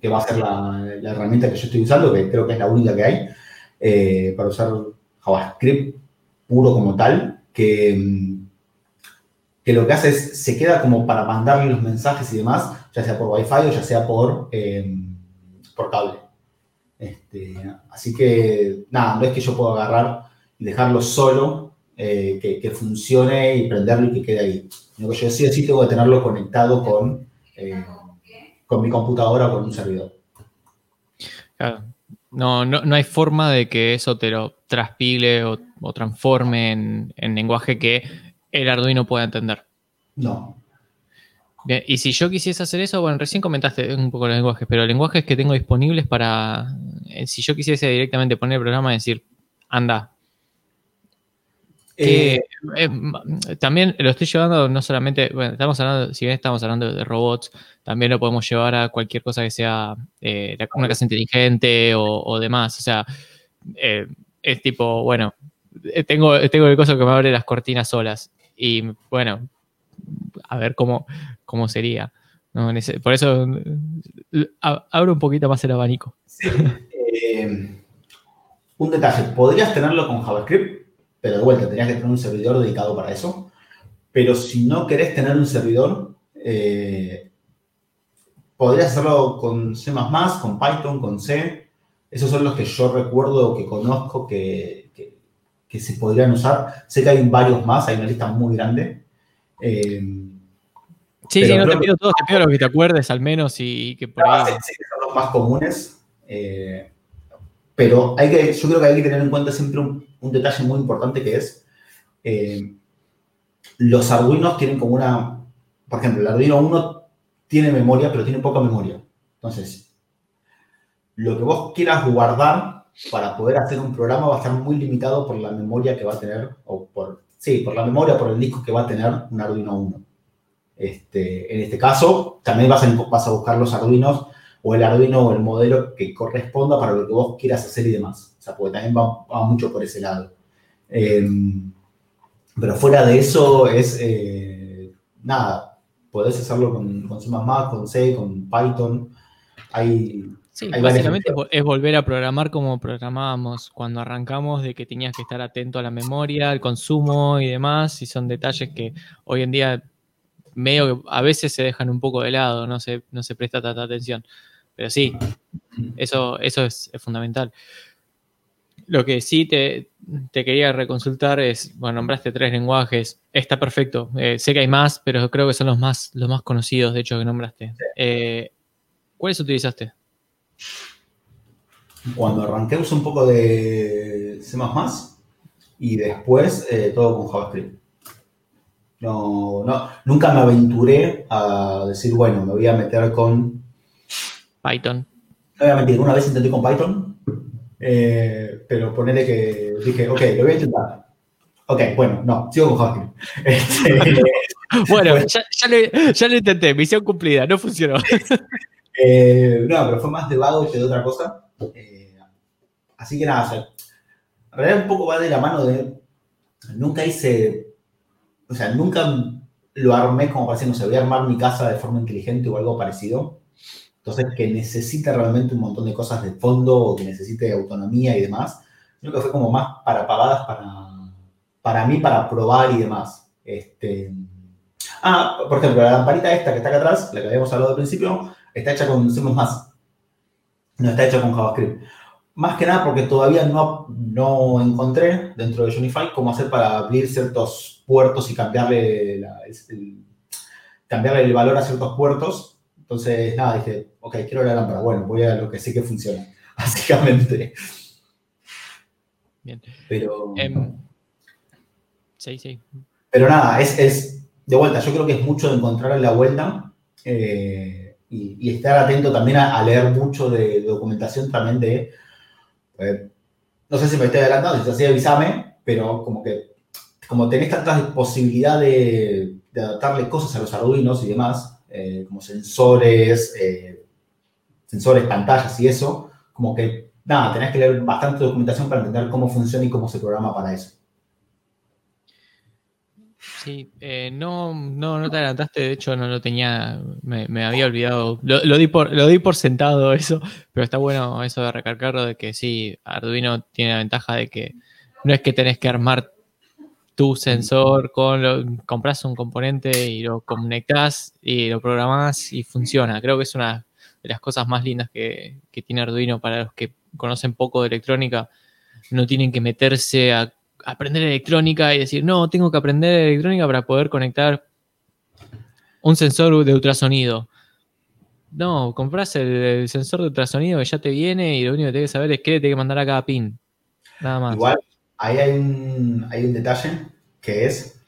que va a ser la, la, herramienta que yo estoy usando, que creo que es la única que hay. Eh, para usar JavaScript puro como tal, que, que lo que hace es, se queda como para mandarle los mensajes y demás, ya sea por Wi-Fi o ya sea por, em, por cable. Este, así que, nada, no es que yo pueda agarrar y dejarlo solo, eh, que, funcione y prenderlo y que quede ahí. Sino que yo sí sí tengo que tenerlo conectado con, eh, con mi computadora o con un servidor. Claro. No, no, hay forma de que eso te lo traspile o, transforme en, lenguaje que el Arduino pueda entender. No. Bien, y si yo quisiese hacer eso, bueno, recién comentaste un poco los lenguajes, pero lenguajes que tengo disponibles para, eh, si yo quisiese directamente poner el programa y decir, anda, eh, eh, también lo estoy llevando no solamente, bueno, estamos hablando, si bien estamos hablando de robots, también lo podemos llevar a cualquier cosa que sea eh, una casa inteligente o, demás. O sea, es tipo, bueno, tengo, tengo el coso que me abre las cortinas solas. Y bueno, a ver cómo, cómo sería. por eso abro un poquito más el abanico. un detalle, podrías tenerlo con JavaScript pero de vuelta, tenías que tener un servidor dedicado para eso. Pero si no querés tener un servidor, eh, podrías hacerlo con C++, con Python, con C. Esos son los que yo recuerdo, que conozco, que, se podrían usar. Sé que hay varios más, hay una lista muy grande. Eh, sí, sí, no te pido todos, te pido los que te acuerdes al menos y, que por ahí... Sí, son los más comunes. Eh, pero hay que, yo creo que hay que tener en cuenta siempre un, detalle muy importante que es, eh, los Arduinos tienen como una, por ejemplo, el Arduino 1 tiene memoria, pero tiene poca memoria. Entonces, lo que vos quieras guardar para poder hacer un programa va a estar muy limitado por la memoria que va a tener, o por, sí, por la memoria, por el disco que va a tener un Arduino 1. Este, en este caso, también vas a, vas a buscar los Arduinos o el Arduino o el modelo que corresponda para lo que vos quieras hacer y demás. O sea, porque también va, mucho por ese lado. Em, pero fuera de eso es, eh, nada, podés hacerlo con, con C++, con C, con Python. Hay, sí, básicamente es volver a programar como programábamos cuando arrancamos, de que tenías que estar atento a la memoria, al consumo y demás, y son detalles que hoy en día medio a veces se dejan un poco de lado, no se, no se presta tanta atención. Pero sí, eso, eso es, fundamental. Lo que sí te, quería reconsultar es, bueno, nombraste tres lenguajes, está perfecto. Eh, sé que hay más, pero creo que son los más, los más conocidos, de hecho, que nombraste. Eh, ¿Cuáles utilizaste? Cuando arranqué usé un poco de C++ y después eh, todo con JavaScript. No, no, nunca me aventuré a decir, bueno, me voy a meter con Python. No voy a mentir, una vez intenté con Python, eh, pero ponele que dije, ok, lo voy a intentar. Ok, bueno, no, sigo con JavaScript. Este, bueno, ya, lo, intenté, misión cumplida, no funcionó. Eh, no, pero fue más de vago que de otra cosa. Eh, así que nada, o sea, en realidad un poco va de la mano de, nunca hice, o sea, nunca lo armé como para decir, no sé, voy a armar mi casa de forma inteligente o algo parecido. Entonces, que necesita realmente un montón de cosas de fondo o que necesite autonomía y demás. Creo que fue como más para pagadas para, para mí, para probar y demás. Este, ah, por ejemplo, la lamparita esta que está acá atrás, la que habíamos hablado al principio, está hecha con C++. No está hecha con JavaScript. más que nada porque todavía no, no encontré dentro de Unify cómo hacer para abrir ciertos puertos y cambiarle, el, cambiarle el valor a ciertos puertos. Entonces, nada, dije, ok, quiero la lámpara. Bueno, voy a lo que sé que funciona, básicamente. Bien. Pero... Em, sí, sí. Pero nada, es, es, de vuelta, yo creo que es mucho de encontrar la vuelta. Eh, y, estar atento también a, leer mucho de, documentación también de, eh, no sé si me estoy adelantando, si así avísame, pero como que como tenés tanta posibilidad de, adaptarle cosas a los arduinos y demás, eh, como sensores, eh, sensores, pantallas y eso, como que, nada, tenés que leer bastante documentación para entender cómo funciona y cómo se programa para eso. Sí, eh, no, no, no te adelantaste, de hecho no lo tenía, me, había olvidado, lo, di por, lo di por sentado eso, pero está bueno eso de recargarlo de que sí, Arduino tiene la ventaja de que no es que tenés que armar tu sensor, con lo, compras un componente y lo conectas y lo programas y funciona. Creo que es una de las cosas más lindas que, que tiene Arduino para los que conocen poco de electrónica. No tienen que meterse a aprender electrónica y decir, no, tengo que aprender electrónica para poder conectar un sensor de ultrasonido. No, compras el, sensor de ultrasonido que ya te viene y lo único que tienes que saber es qué le tienes que mandar a cada pin. Nada más. Igual, ahí hay un, detalle que es,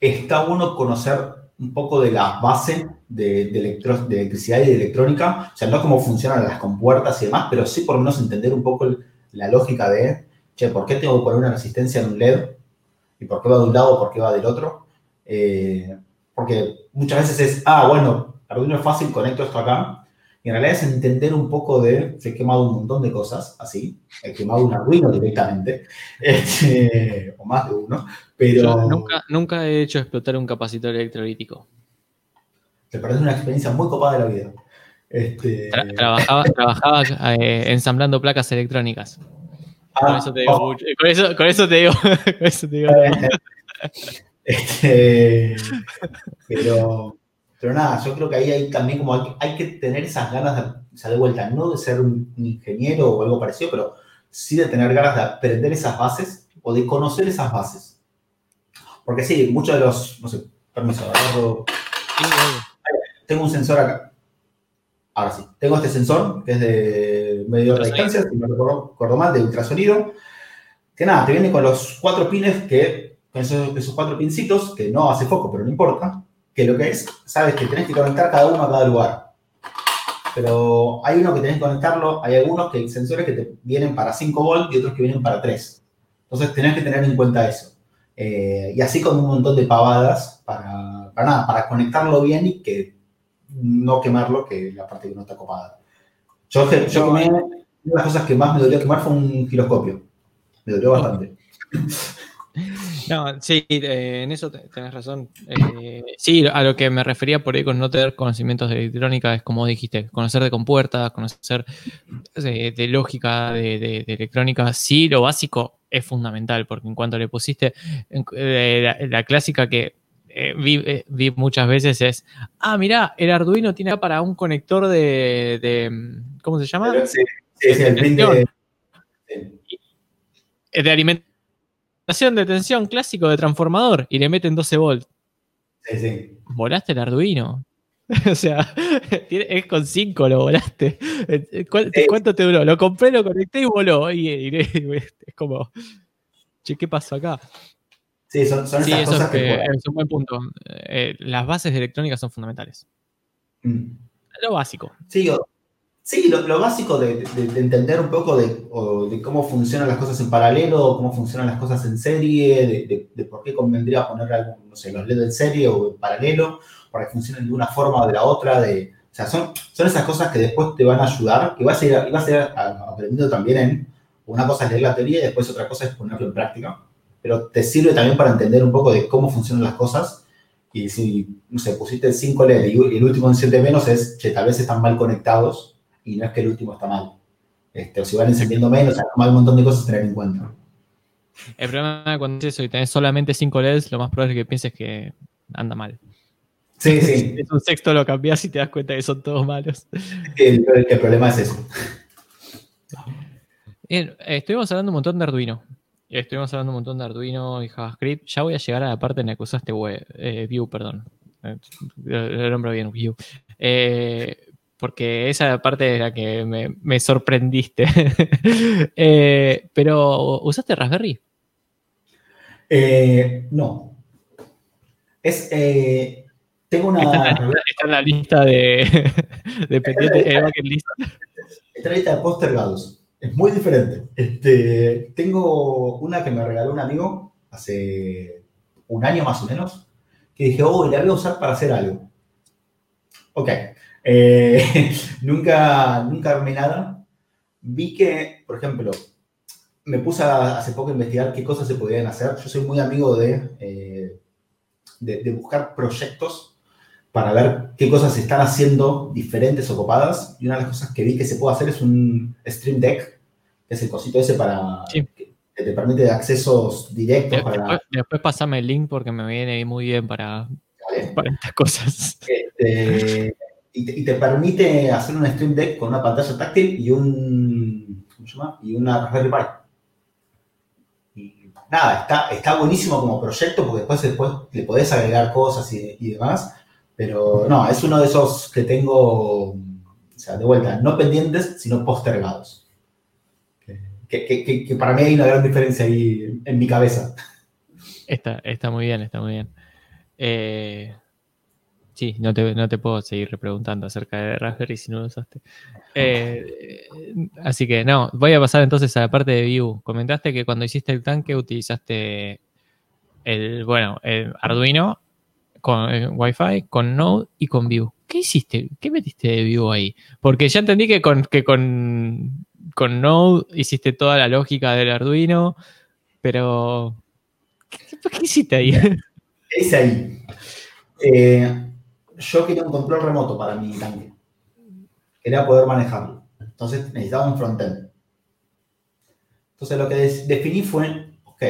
está bueno conocer un poco de la base de, de, electricidad y de electrónica, o sea, no cómo funcionan las compuertas y demás, pero sí por lo menos entender un poco la lógica de che, ¿por qué tengo que poner una resistencia en un LED? ¿Y por qué va de un lado, por qué va del otro? Eh, porque muchas veces es, ah, bueno, Arduino es fácil, conecto esto acá. Y en realidad es entender un poco de, se he quemado un montón de cosas, así, he quemado un Arduino directamente, este, o más de uno, pero... nunca, nunca he hecho explotar un capacitor electrolítico. Te parece una experiencia muy copada de la vida. Este... trabajaba, trabajaba eh, ensamblando placas electrónicas. Ah, con, eso te digo oh. con, eso, con eso te digo. con eso te digo. este, pero, pero nada, yo creo que ahí hay también como hay, que tener esas ganas, de, o sea, de vuelta, no de ser un, ingeniero o algo parecido, pero sí de tener ganas de aprender esas bases o de conocer esas bases. Porque sí, muchos de los, no sé, permiso, agarro. Tengo un sensor acá. Ahora sí, tengo este sensor que es de medio de distancia, si no recuerdo mal, de ultrasonido. Que nada, te viene con los cuatro pines que, con esos, cuatro pincitos, que no hace foco, pero no importa, que lo que es, sabes que tenés que conectar cada uno a cada lugar. Pero hay uno que tenés que conectarlo, hay algunos que sensores que te vienen para 5 volts y otros que vienen para 3. Entonces tenés que tener en cuenta eso. Eh, y así con un montón de pavadas para, para nada, para conectarlo bien y que no quemarlo, que la parte que no está copada. Yo, yo una de las cosas que más me dolió quemar fue un giroscopio. Me dolió bastante. No, sí, eh, en eso tenés razón. Eh, sí, a lo que me refería por ahí con no tener conocimientos de electrónica es como dijiste, conocer de compuertas, conocer de, lógica, de, electrónica. Sí, lo básico es fundamental, porque en cuanto le pusiste eh, la, clásica que vi, muchas veces es, ah, mira, el Arduino tiene para un conector de, ¿cómo se llama? Sí, sí, el pin de, de alimentación de tensión clásico de transformador y le meten 12 volts. Sí, sí. Volaste el Arduino. o sea, es con 5 lo volaste. ¿Cuánto te duró? Lo compré, lo conecté y voló. Y, es como, che, ¿qué pasó acá? Sí, son, son esas cosas que, Es un buen punto. Eh, las bases de electrónica son fundamentales. Mm. Lo básico. Sí, sí lo, básico de, entender un poco de, cómo funcionan las cosas en paralelo, cómo funcionan las cosas en serie, de, por qué convendría poner algo, no sé, los LED en serie o en paralelo, para que funcionen de una forma o de la otra. De, o sea, son, son esas cosas que después te van a ayudar, que vas a ir, vas a ir aprendiendo también en, una cosa es leer la teoría y después otra cosa es ponerlo en práctica pero te sirve también para entender un poco de cómo funcionan las cosas. Y si, no sé, pusiste el 5 LED y el último enciende menos, es que tal vez están mal conectados y no es que el último está mal. Este, o si van encendiendo menos, hay un montón de cosas a tener en cuenta. El problema cuando es eso y tenés solamente 5 LEDs, lo más probable es que pienses que anda mal. Sí, sí. es un sexto lo cambias y te das cuenta que son todos malos. El, el problema es eso. Bien, estuvimos hablando un montón de Arduino. Estuvimos hablando un montón de Arduino y JavaScript. Ya voy a llegar a la parte en la que usaste web, eh, Vue, perdón. Eh, lo nombro bien, Vue. Eh, porque esa parte es la que me, me sorprendiste. Eh, pero, ¿usaste Raspberry? Eh, no. Es, eh, tengo una... Está en la, está en la lista de, de pendientes. list. Esta lista de postergados. Es muy diferente. Este, tengo una que me regaló un amigo hace un año más o menos, que dije, oh, la voy a usar para hacer algo. Ok. Eh, nunca, nunca armé nada. Vi que, por ejemplo, me puse a- hace poco a investigar qué cosas se podían hacer. Yo soy muy amigo de, eh, de, de buscar proyectos para ver qué cosas se están haciendo diferentes o copadas. Y una de las cosas que vi que se puede hacer es un Stream Deck, que es el cosito ese para Sí. que que te permite accesos directos para... Después, después pasame el link porque me viene muy bien para, para estas cosas. Este, y, te, permite hacer un Stream Deck con una pantalla táctil y un. ¿Cómo se llama? Y una Raspberry Pi. Y nada, está, está buenísimo como proyecto porque después, después le podés agregar cosas y, y demás. Pero no, es uno de esos que tengo, o sea, de vuelta, no pendientes, sino postergados. Que, que- para mí hay una gran diferencia ahí en, en mi cabeza. Está, está muy bien, está muy bien. Eh, sí, no te, no te puedo seguir repreguntando acerca de Raspberry si no lo usaste. Eh, así que no, voy a pasar entonces a la parte de Vue. Comentaste que cuando hiciste el tanque utilizaste el, bueno, el Arduino con eh, Wi-Fi, con Node y con Vue. ¿Qué hiciste? ¿Qué metiste de Vue ahí? Porque ya entendí que con, que con, con Node hiciste toda la lógica del Arduino, pero ¿qué, qué hiciste ahí? ¿Qué hice ahí? Eh, yo quería un control remoto para mi tanque. Quería poder manejarlo. Entonces necesitaba un frontend. Entonces lo que definí fue, ok,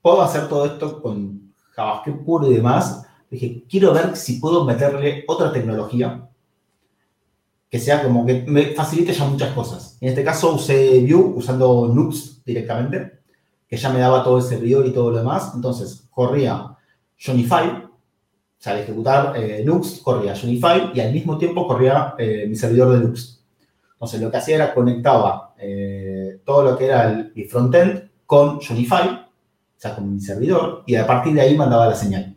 puedo hacer todo esto con JavaScript puro y demás. Dije, quiero ver si puedo meterle otra tecnología que sea como que me facilite ya muchas cosas. En este caso usé Vue usando Nux directamente, que ya me daba todo el servidor y todo lo demás. Entonces corría Johnnyfy, o sea, al ejecutar eh, corría Johnnyfy y al mismo tiempo corría eh, mi servidor de Nux. Entonces lo que hacía era conectaba eh, todo lo que era el, mi frontend con Johnnyfy, o sea, con mi servidor, y a partir de ahí mandaba la señal.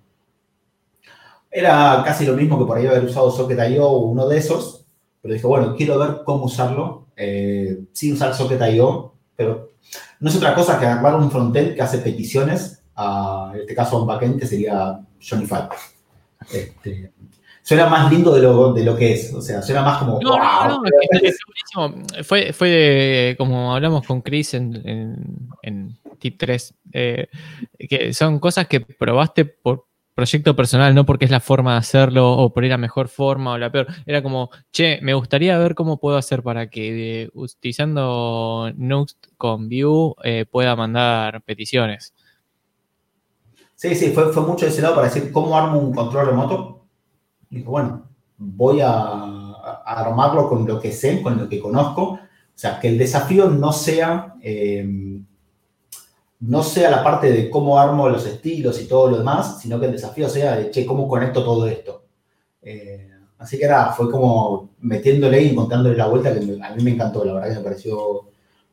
Era casi lo mismo que por ahí haber usado Socket.io o uno de esos, pero dije, bueno, quiero ver cómo usarlo eh, sin usar Socket.io, pero no es otra cosa que armar un frontend que hace peticiones a, en este caso, a un backend que sería Johnnyfy. Este, suena más lindo de lo, de lo que es, o sea, suena más como... No, no, "Wow", no, es que es- está buenísimo. Fue, fue de- como hablamos con Chris en, en, en Tip 3, eh, que son cosas que probaste por proyecto personal, no porque es la forma de hacerlo o por la mejor forma o la peor. Era como, che, me gustaría ver cómo puedo hacer para que eh, utilizando Nuxt con Vue eh, pueda mandar peticiones. Sí, sí, fue, fue mucho de ese lado para decir cómo armo un control remoto. Y dije, bueno, voy a, a armarlo con lo que sé, con lo que conozco. O sea, que el desafío no sea, eh, no sea la parte de cómo armo los estilos y todo lo demás, sino que el desafío sea de, che, cómo conecto todo esto. Eh, así que era, fue como metiéndole y encontrándole la vuelta que me- a mí me encantó, la verdad que me pareció,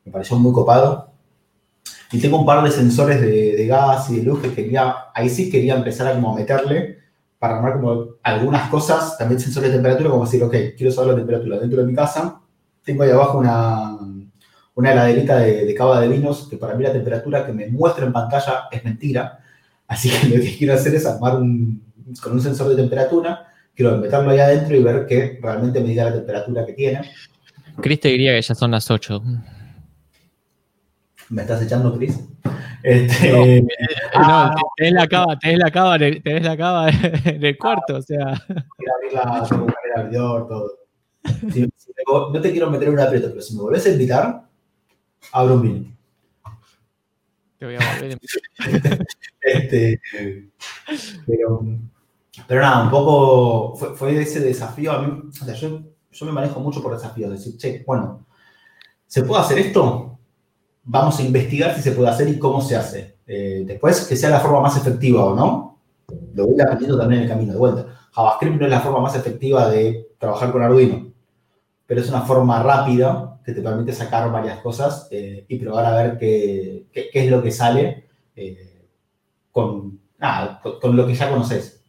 me pareció muy copado. Y tengo un par de sensores de, de gas y de luz que quería, ahí sí quería empezar a como meterle para armar como algunas cosas, también sensores de temperatura, como decir, ok, quiero saber la temperatura dentro de mi casa. Tengo ahí abajo una, una heladerita de, cava de vinos, que para mí la temperatura que me muestra en pantalla es mentira. Así que lo que quiero hacer es armar un, con un sensor de temperatura, quiero meterlo ahí adentro y ver que realmente me diga la temperatura que tiene. Chris te diría que ya son las 8. ¿Me estás echando, Chris? Este, No, te- tenés la cava, tenés la cava, en el- tenés la cava en el cuarto, o sea. quiero abrir la, tengo que abrir el abridor, todo. Si- si me vo- no te quiero meter en un aprieto, pero si me volvés a invitar, abro un vino. Te voy a volver en- Este, pero, pero nada, un poco fue, fue ese desafío. A mí, o sea, yo, yo me manejo mucho por desafíos. Decir, che, bueno, ¿se puede hacer esto? Vamos a investigar si se puede hacer y cómo se hace. Eh, después, que sea la forma más efectiva o no, lo voy aprendiendo también en el camino de vuelta. JavaScript no es la forma más efectiva de trabajar con Arduino, pero es una forma rápida que te permite sacar varias cosas eh, y probar a ver qué, es lo que sale eh, con, con, lo que ya conoces.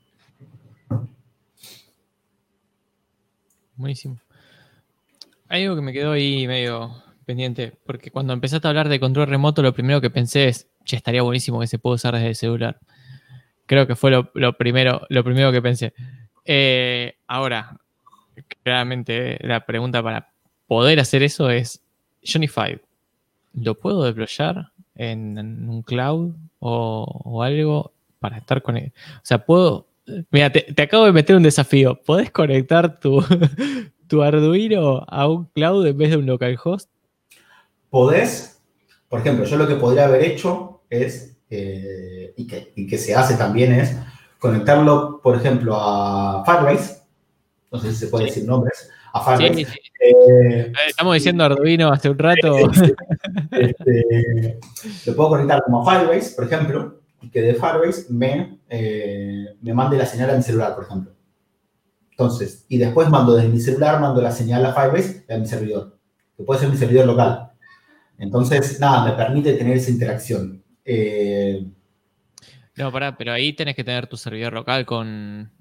Buenísimo. Hay algo que me quedó ahí medio pendiente, porque cuando empezaste a hablar de control remoto, lo primero que pensé es, che, estaría buenísimo que se pueda usar desde el celular. Creo que fue lo, primero, lo primero que pensé. Eh, ahora, claramente la pregunta para poder hacer eso es, Johnny ¿lo puedo deployar en, un cloud o, algo para estar con él? O sea, puedo... Mira, te, acabo de meter un desafío. ¿Podés conectar tu, tu Arduino a un cloud en vez de un localhost? Podés. Por ejemplo, yo lo que podría haber hecho es eh, y, que, se hace también es conectarlo, por ejemplo, a Firebase. No sé si se puede decir nombres. A Firebase. Eh, Estamos diciendo Arduino hace un rato. Este, lo puedo conectar como a Firebase, por ejemplo, y que de Firebase me, eh, me mande la señal a mi celular, por ejemplo. Entonces, y después mando desde mi celular, mando la señal a Firebase a mi servidor, que puede ser mi servidor local. Entonces, nada, me permite tener esa interacción. Eh, no, pará, pero ahí tenés que tener tu servidor local con.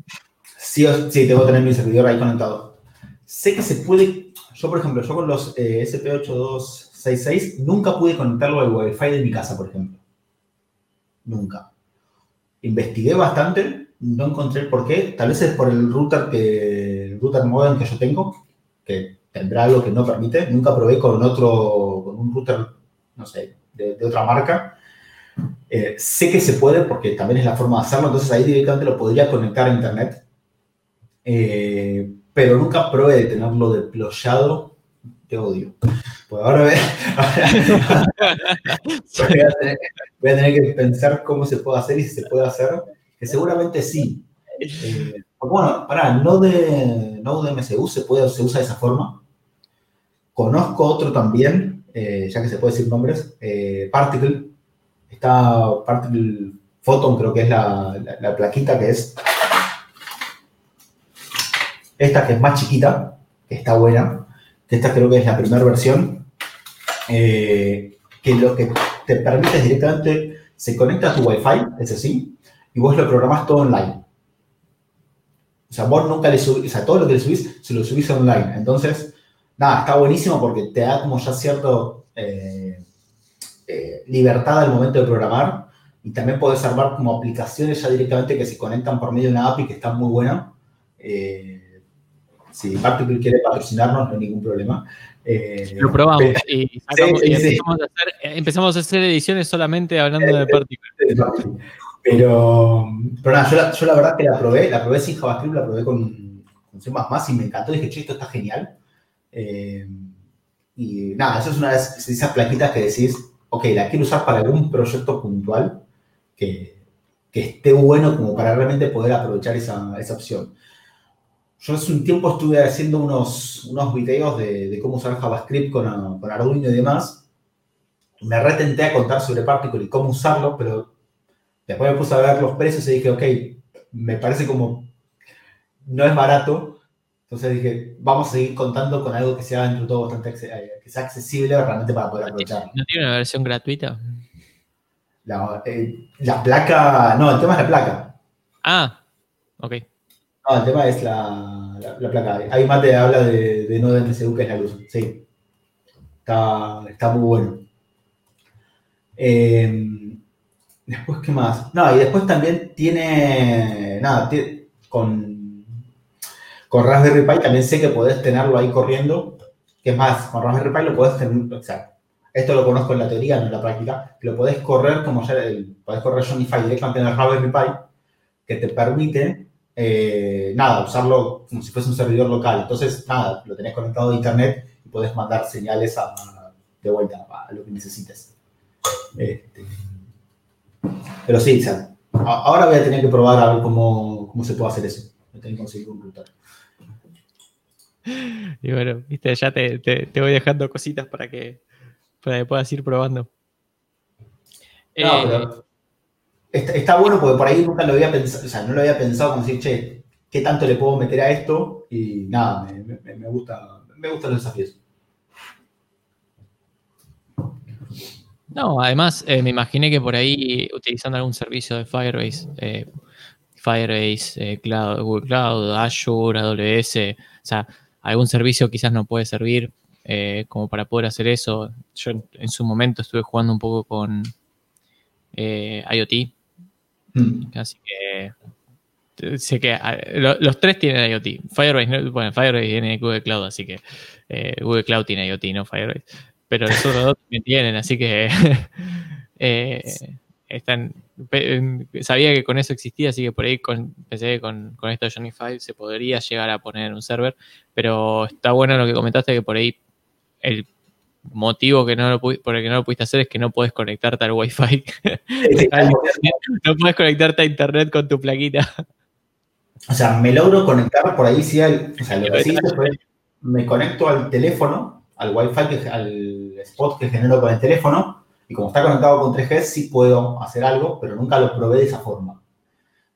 Sí, sí, tengo que tener mi servidor ahí conectado. Sé que se puede. Yo, por ejemplo, yo con los eh, SP8266 nunca pude conectarlo al Wi-Fi de mi casa, por ejemplo. Nunca. Investigué bastante, no encontré el por qué. Tal vez es por el router que el router modem que yo tengo, que tendrá algo que no permite. Nunca probé con otro, con un router, no sé, de otra marca eh, sé que se puede porque también es la forma de hacerlo, entonces ahí directamente lo podría conectar a internet. Eh, pero nunca probé de tenerlo deployado. Te odio. Pues ahora voy, a tener, que pensar cómo se puede hacer y si se puede hacer, que seguramente sí. Eh, bueno, para Node, Node MCU se, puede, se usa de esa forma. Conozco otro también, ya que se puede decir nombres, Particle, Está parte del Photon, creo que es la, plaquita que es esta que es más chiquita, que está buena, esta creo que es la primera versión, eh, que lo que te permite es directamente, se conecta a tu Wi-Fi, ese sí, y vos lo programás todo online. O sea, vos nunca le subís, o sea, todo lo que le subís, se lo subís online. Entonces, nada, está buenísimo porque te da como ya cierto... Eh, eh, libertad al momento de programar y también puedes armar como aplicaciones ya directamente que se conectan por medio de una API que está muy buena. Eh, si Particle quiere patrocinarnos, no hay ningún problema. Lo probamos y, empezamos, a hacer, ediciones solamente hablando de Particle. Pero, pero nada, yo la, verdad que la probé, la probé sin JavaScript, la probé con, con C++ y me encantó. Dije, che, esto está genial. Y nada, eso es una de esas plaquitas que decís, ok, la quiero usar para algún proyecto puntual que, esté bueno como para realmente poder aprovechar esa, opción. Yo hace un tiempo estuve haciendo unos, unos videos de, cómo usar JavaScript con, con, Arduino y demás. Me retenté a contar sobre Particle y cómo usarlo, pero después me puse a ver los precios y dije, ok, me parece como no es barato. Entonces dije, vamos a seguir contando con algo que sea dentro de todo bastante eh, que sea accesible realmente para poder aprovechar. ¿No tiene una versión gratuita? Eh, la, placa, no, el tema es la placa. Ah, ok. No, el tema es la, la, placa. Ahí Mate habla de, de Node MCU, que es la luz. Sí. Está, está muy bueno. Em, después, ¿qué más? No, y después también tiene, nada, con, con Raspberry Pi también sé que podés tenerlo ahí corriendo que es más, con Raspberry Pi lo puedes tener, o esto lo conozco en la teoría, no en la práctica, lo podés correr como ya, el, podés correr Johnnyfy directamente en el Raspberry Pi, que te permite, eh, nada, usarlo como si fuese un servidor local. Entonces, nada, lo tenés conectado a internet y podés mandar señales de vuelta a lo que necesites. Este, pero sí, o ahora voy a tener que probar a ver cómo, cómo se puede hacer eso. Voy a que conseguir un router. Y bueno, viste, ya te, te, voy dejando cositas para que, para que puedas ir probando. No, eh, está, bueno porque por ahí nunca lo había pensado, o sea, no lo había pensado como decir, che, ¿qué tanto le puedo meter a esto? Y nada, me, gusta, me gustan los desafíos. No, además eh, me imaginé que por ahí utilizando algún servicio de Firebase, eh, Firebase, Cloud, Google Cloud, Azure, AWS, o sea, algún servicio quizás no puede servir como para poder hacer eso. Yo en su momento estuve jugando un poco con IoT, Mm. Así que sé que ah, los tres tienen IoT. Firebase, bueno, Firebase tiene Google Cloud, así que eh, Google Cloud tiene IoT, no Firebase. Pero los otros dos también tienen, así que eh, están, sabía que con eso existía, así que por ahí con, pensé que con, con esto de Johnny 5 se podría llegar a poner un server, pero está bueno lo que comentaste que por ahí el motivo que no lo por el que no lo pudiste hacer es que no puedes conectarte al Wi-Fi. no puedes conectarte a internet con tu plaquita. O sea, me logro conectar por ahí, sí, o sea, lo que sí me conecto al teléfono, al Wi-Fi, al spot que genero con el teléfono, y como está conectado con 3G, sí puedo hacer algo, pero nunca lo probé de esa forma.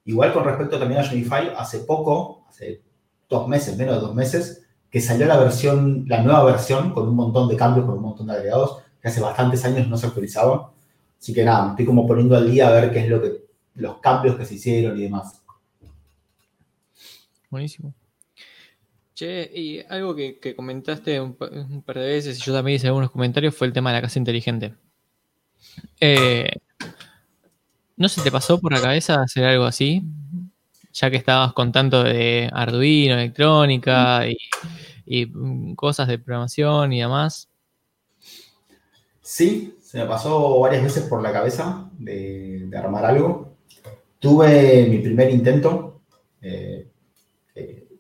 Igual con respecto también a Unify, hace poco, hace dos meses, menos de dos meses, que salió la versión, la nueva versión, con un montón de cambios, con un montón de agregados, que hace bastantes años no se actualizaba. Así que nada, me estoy como poniendo al día a ver qué es lo que, los cambios que se hicieron y demás. Buenísimo. Che, y algo que, comentaste un, par de veces y yo también hice algunos comentarios fue el tema de la casa inteligente. Eh, ¿No se te pasó por la cabeza hacer algo así? ya que estabas con tanto de Arduino, electrónica y, mm, cosas de programación y demás. Sí, se me pasó varias veces por la cabeza de, armar algo. Tuve mi primer intento, eh,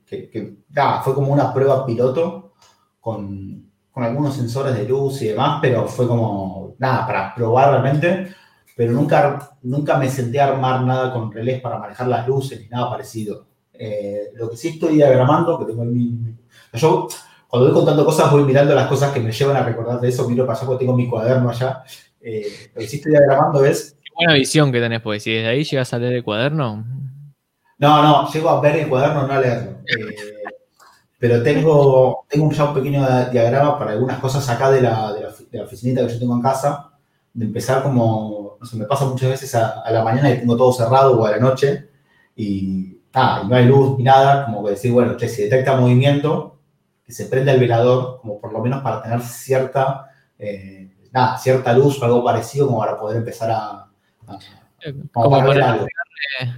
que, fue como una prueba piloto con, con algunos sensores de luz y demás, pero fue como, nada, para probar realmente pero nunca, nunca me senté a armar nada con relés para manejar las luces ni nada parecido. Eh, lo que sí estoy diagramando, que tengo en mi, Yo, cuando voy contando cosas, voy mirando las cosas que me llevan a recordar de eso, miro para allá porque tengo mi cuaderno allá. Eh, lo que sí estoy diagramando es... Qué buena visión que tenés, pues si desde ahí llegas a leer el cuaderno... No, no, llego a ver el cuaderno, no a leerlo. Eh, pero tengo, tengo ya un pequeño diagrama para algunas cosas acá de la, de la, de la oficinita que yo tengo en casa, de empezar como no sé, me pasa muchas veces a, la mañana y tengo todo cerrado o a la noche. Y, no hay luz ni nada, como que decir, bueno, che, si detecta movimiento, que se prenda el velador, como por lo menos para tener cierta, eh, nada, cierta luz o algo parecido como para poder empezar a... Eh, como, para,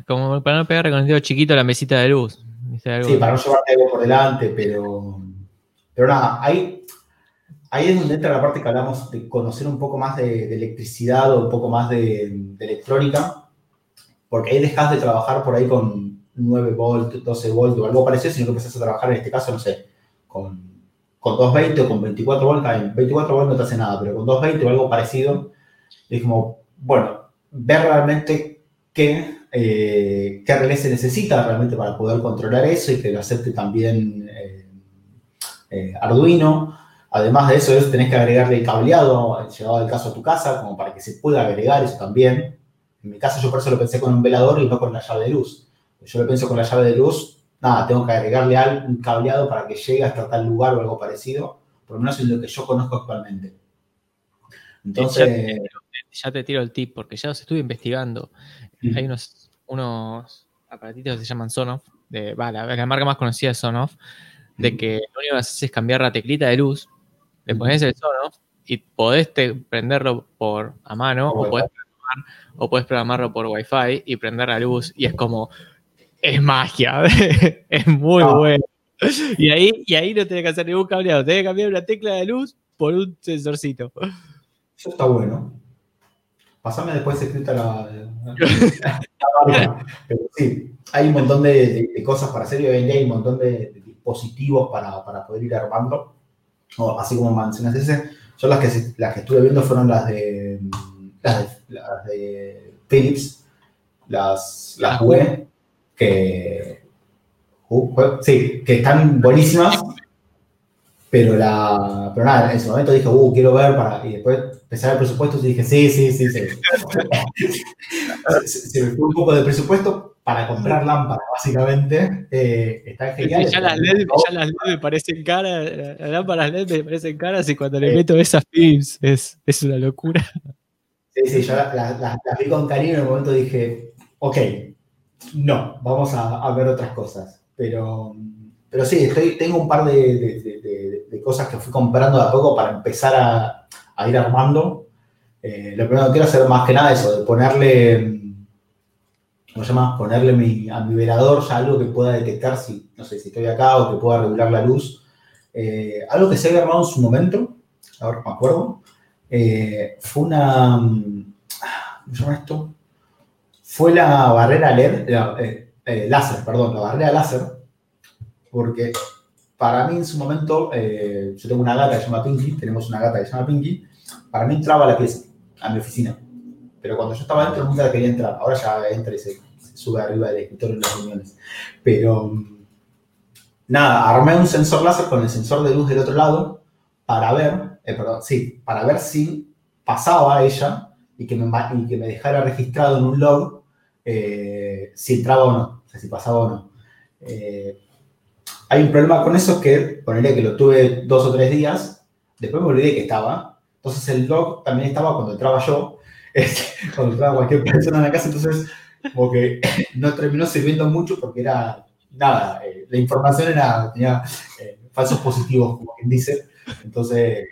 como, para, no pegarle con el dedo chiquito la mesita de luz. Sí, para no llevarte algo por delante, pero, pero nada, hay, ahí es donde entra la parte que hablamos de conocer un poco más de, electricidad o un poco más de, electrónica, porque ahí dejas de trabajar por ahí con 9 volts, 12 volts o algo parecido, sino que empezás a trabajar en este caso, no sé, con, con 220 o con 24 volts, 24 volts no te hace nada, pero con 220 o algo parecido, es como, bueno, ver realmente qué, eh, qué relé se necesita realmente para poder controlar eso y que lo acepte también eh, eh, Arduino Además de eso, es, tenés que agregarle el cableado, llegado el caso a tu casa, como para que se pueda agregar eso también. En mi caso, yo por eso lo pensé con un velador y no con la llave de luz. Yo lo pienso con la llave de luz, nada, tengo que agregarle un cableado para que llegue hasta tal lugar o algo parecido, por lo menos en lo que yo conozco actualmente. Entonces. Ya te, tiro el tip, porque ya los estuve investigando. Hay unos, unos aparatitos que se llaman Sonoff, de, la, marca más conocida es Sonoff, de que lo único que haces es cambiar la teclita de luz le pones el sono y podés prenderlo por a mano o, podés programarlo por Wi-Fi y prender la luz y es como, es magia, es muy ah. bueno. Y ahí, y ahí no tenés que hacer ningún cableado, tenés que cambiar una tecla de luz por un sensorcito. Eso está bueno. Pasame después escrita la, Pero sí, hay un montón de, cosas para hacer y hoy en día hay un montón de, dispositivos para, para poder ir armando. Así como mencionas ese, son las que, las que estuve viendo fueron las de, las de, Philips, las, las web, que, uh, sí, que están buenísimas, Pero, la, pero nada, en ese momento dije, uh, quiero ver para. Y después empezar el presupuesto y dije, sí, sí, sí, sí. se, me fue un poco de presupuesto para comprar lámparas, básicamente. Eh, está genial. Ya las, LED, ya las LED me parecen caras, las lámparas LED me parecen caras y cuando le meto esas films es, es una locura. Sí, sí, yo las vi con cariño en el momento dije, ok, no, vamos a, a ver otras cosas. Pero pero sí, estoy, tengo un par de, de, cosas que fui comprando de a poco para empezar a, ir armando. Eh, lo primero que quiero hacer más que nada es eso, de ponerle, ¿cómo se llama? Ponerle mi, a ya algo que pueda detectar si, no sé, si estoy acá o que pueda regular la luz. Eh, algo que se había armado en su momento, ahora me acuerdo, eh, fue una, ¿cómo se llama esto? Fue la barrera LED, láser, perdón, la barrera láser porque para mí en su momento, eh, yo tengo una gata que se llama Pinky, tenemos una gata que se llama Pinky, para mí entraba a la pieza, a mi oficina. Pero cuando yo estaba dentro nunca quería entrar, ahora ya entra y se, sube arriba del escritorio en las reuniones. Pero nada, armé un sensor láser con el sensor de luz del otro lado para ver, eh, perdón, sí, para ver si pasaba ella y que me, que me dejara registrado en un log eh, si entraba o no, o sea, si pasaba o no. Hay un problema con eso que, ponerle que lo tuve dos o tres días, después me olvidé que estaba. Entonces el log también estaba cuando entraba yo, cuando entraba cualquier persona en la casa, entonces como que no terminó sirviendo mucho porque era, nada, eh, la información era, tenía eh, falsos positivos, como quien dice. Entonces,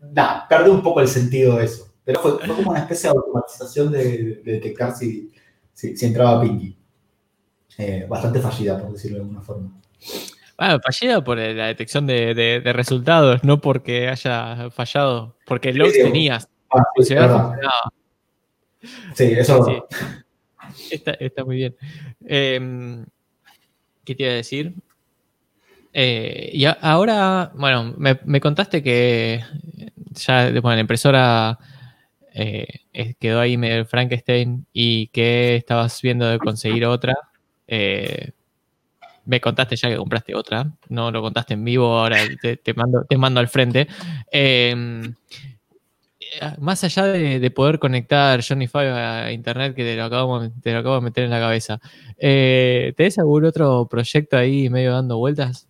nada, perdí un poco el sentido de eso. Pero fue, como una especie de automatización de, detectar si, si, entraba Pinky. Eh, bastante fallida, por decirlo de alguna forma. Ah, fallida por la detección de, resultados, no porque haya fallado, porque lo tenías. Ah, sí, eso. Está, muy bien. Em, ¿Qué te iba a decir? Eh, y ahora, bueno, me, contaste que ya bueno, la impresora eh, quedó ahí medio Frankenstein y que estabas viendo de conseguir otra. Eh, me contaste ya que compraste otra, no lo contaste en vivo, ahora te, mando, te mando al frente. Em, más allá de, poder conectar Johnny Five a internet, que te lo acabo, te lo acabo de meter en la cabeza, eh, ¿tenés algún otro proyecto ahí medio dando vueltas?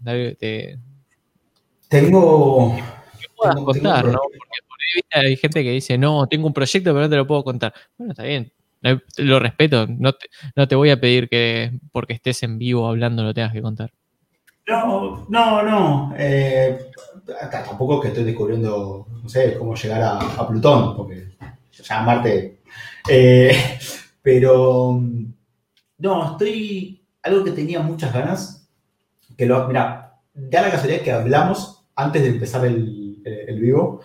Tengo. Que puedas contar, ¿no? Porque por ahí hay gente que dice, no, tengo un proyecto, pero no te lo puedo contar. Bueno, está bien, lo respeto, no te, no te voy a pedir que porque estés en vivo hablando lo tengas que contar. No, no, no. Eh, tampoco que estoy descubriendo, no sé, cómo llegar a, Plutón, porque ya Marte. Eh, pero, no, estoy. Algo que tenía muchas ganas, que lo. Mira, da la casualidad que hablamos antes de empezar el, el vivo.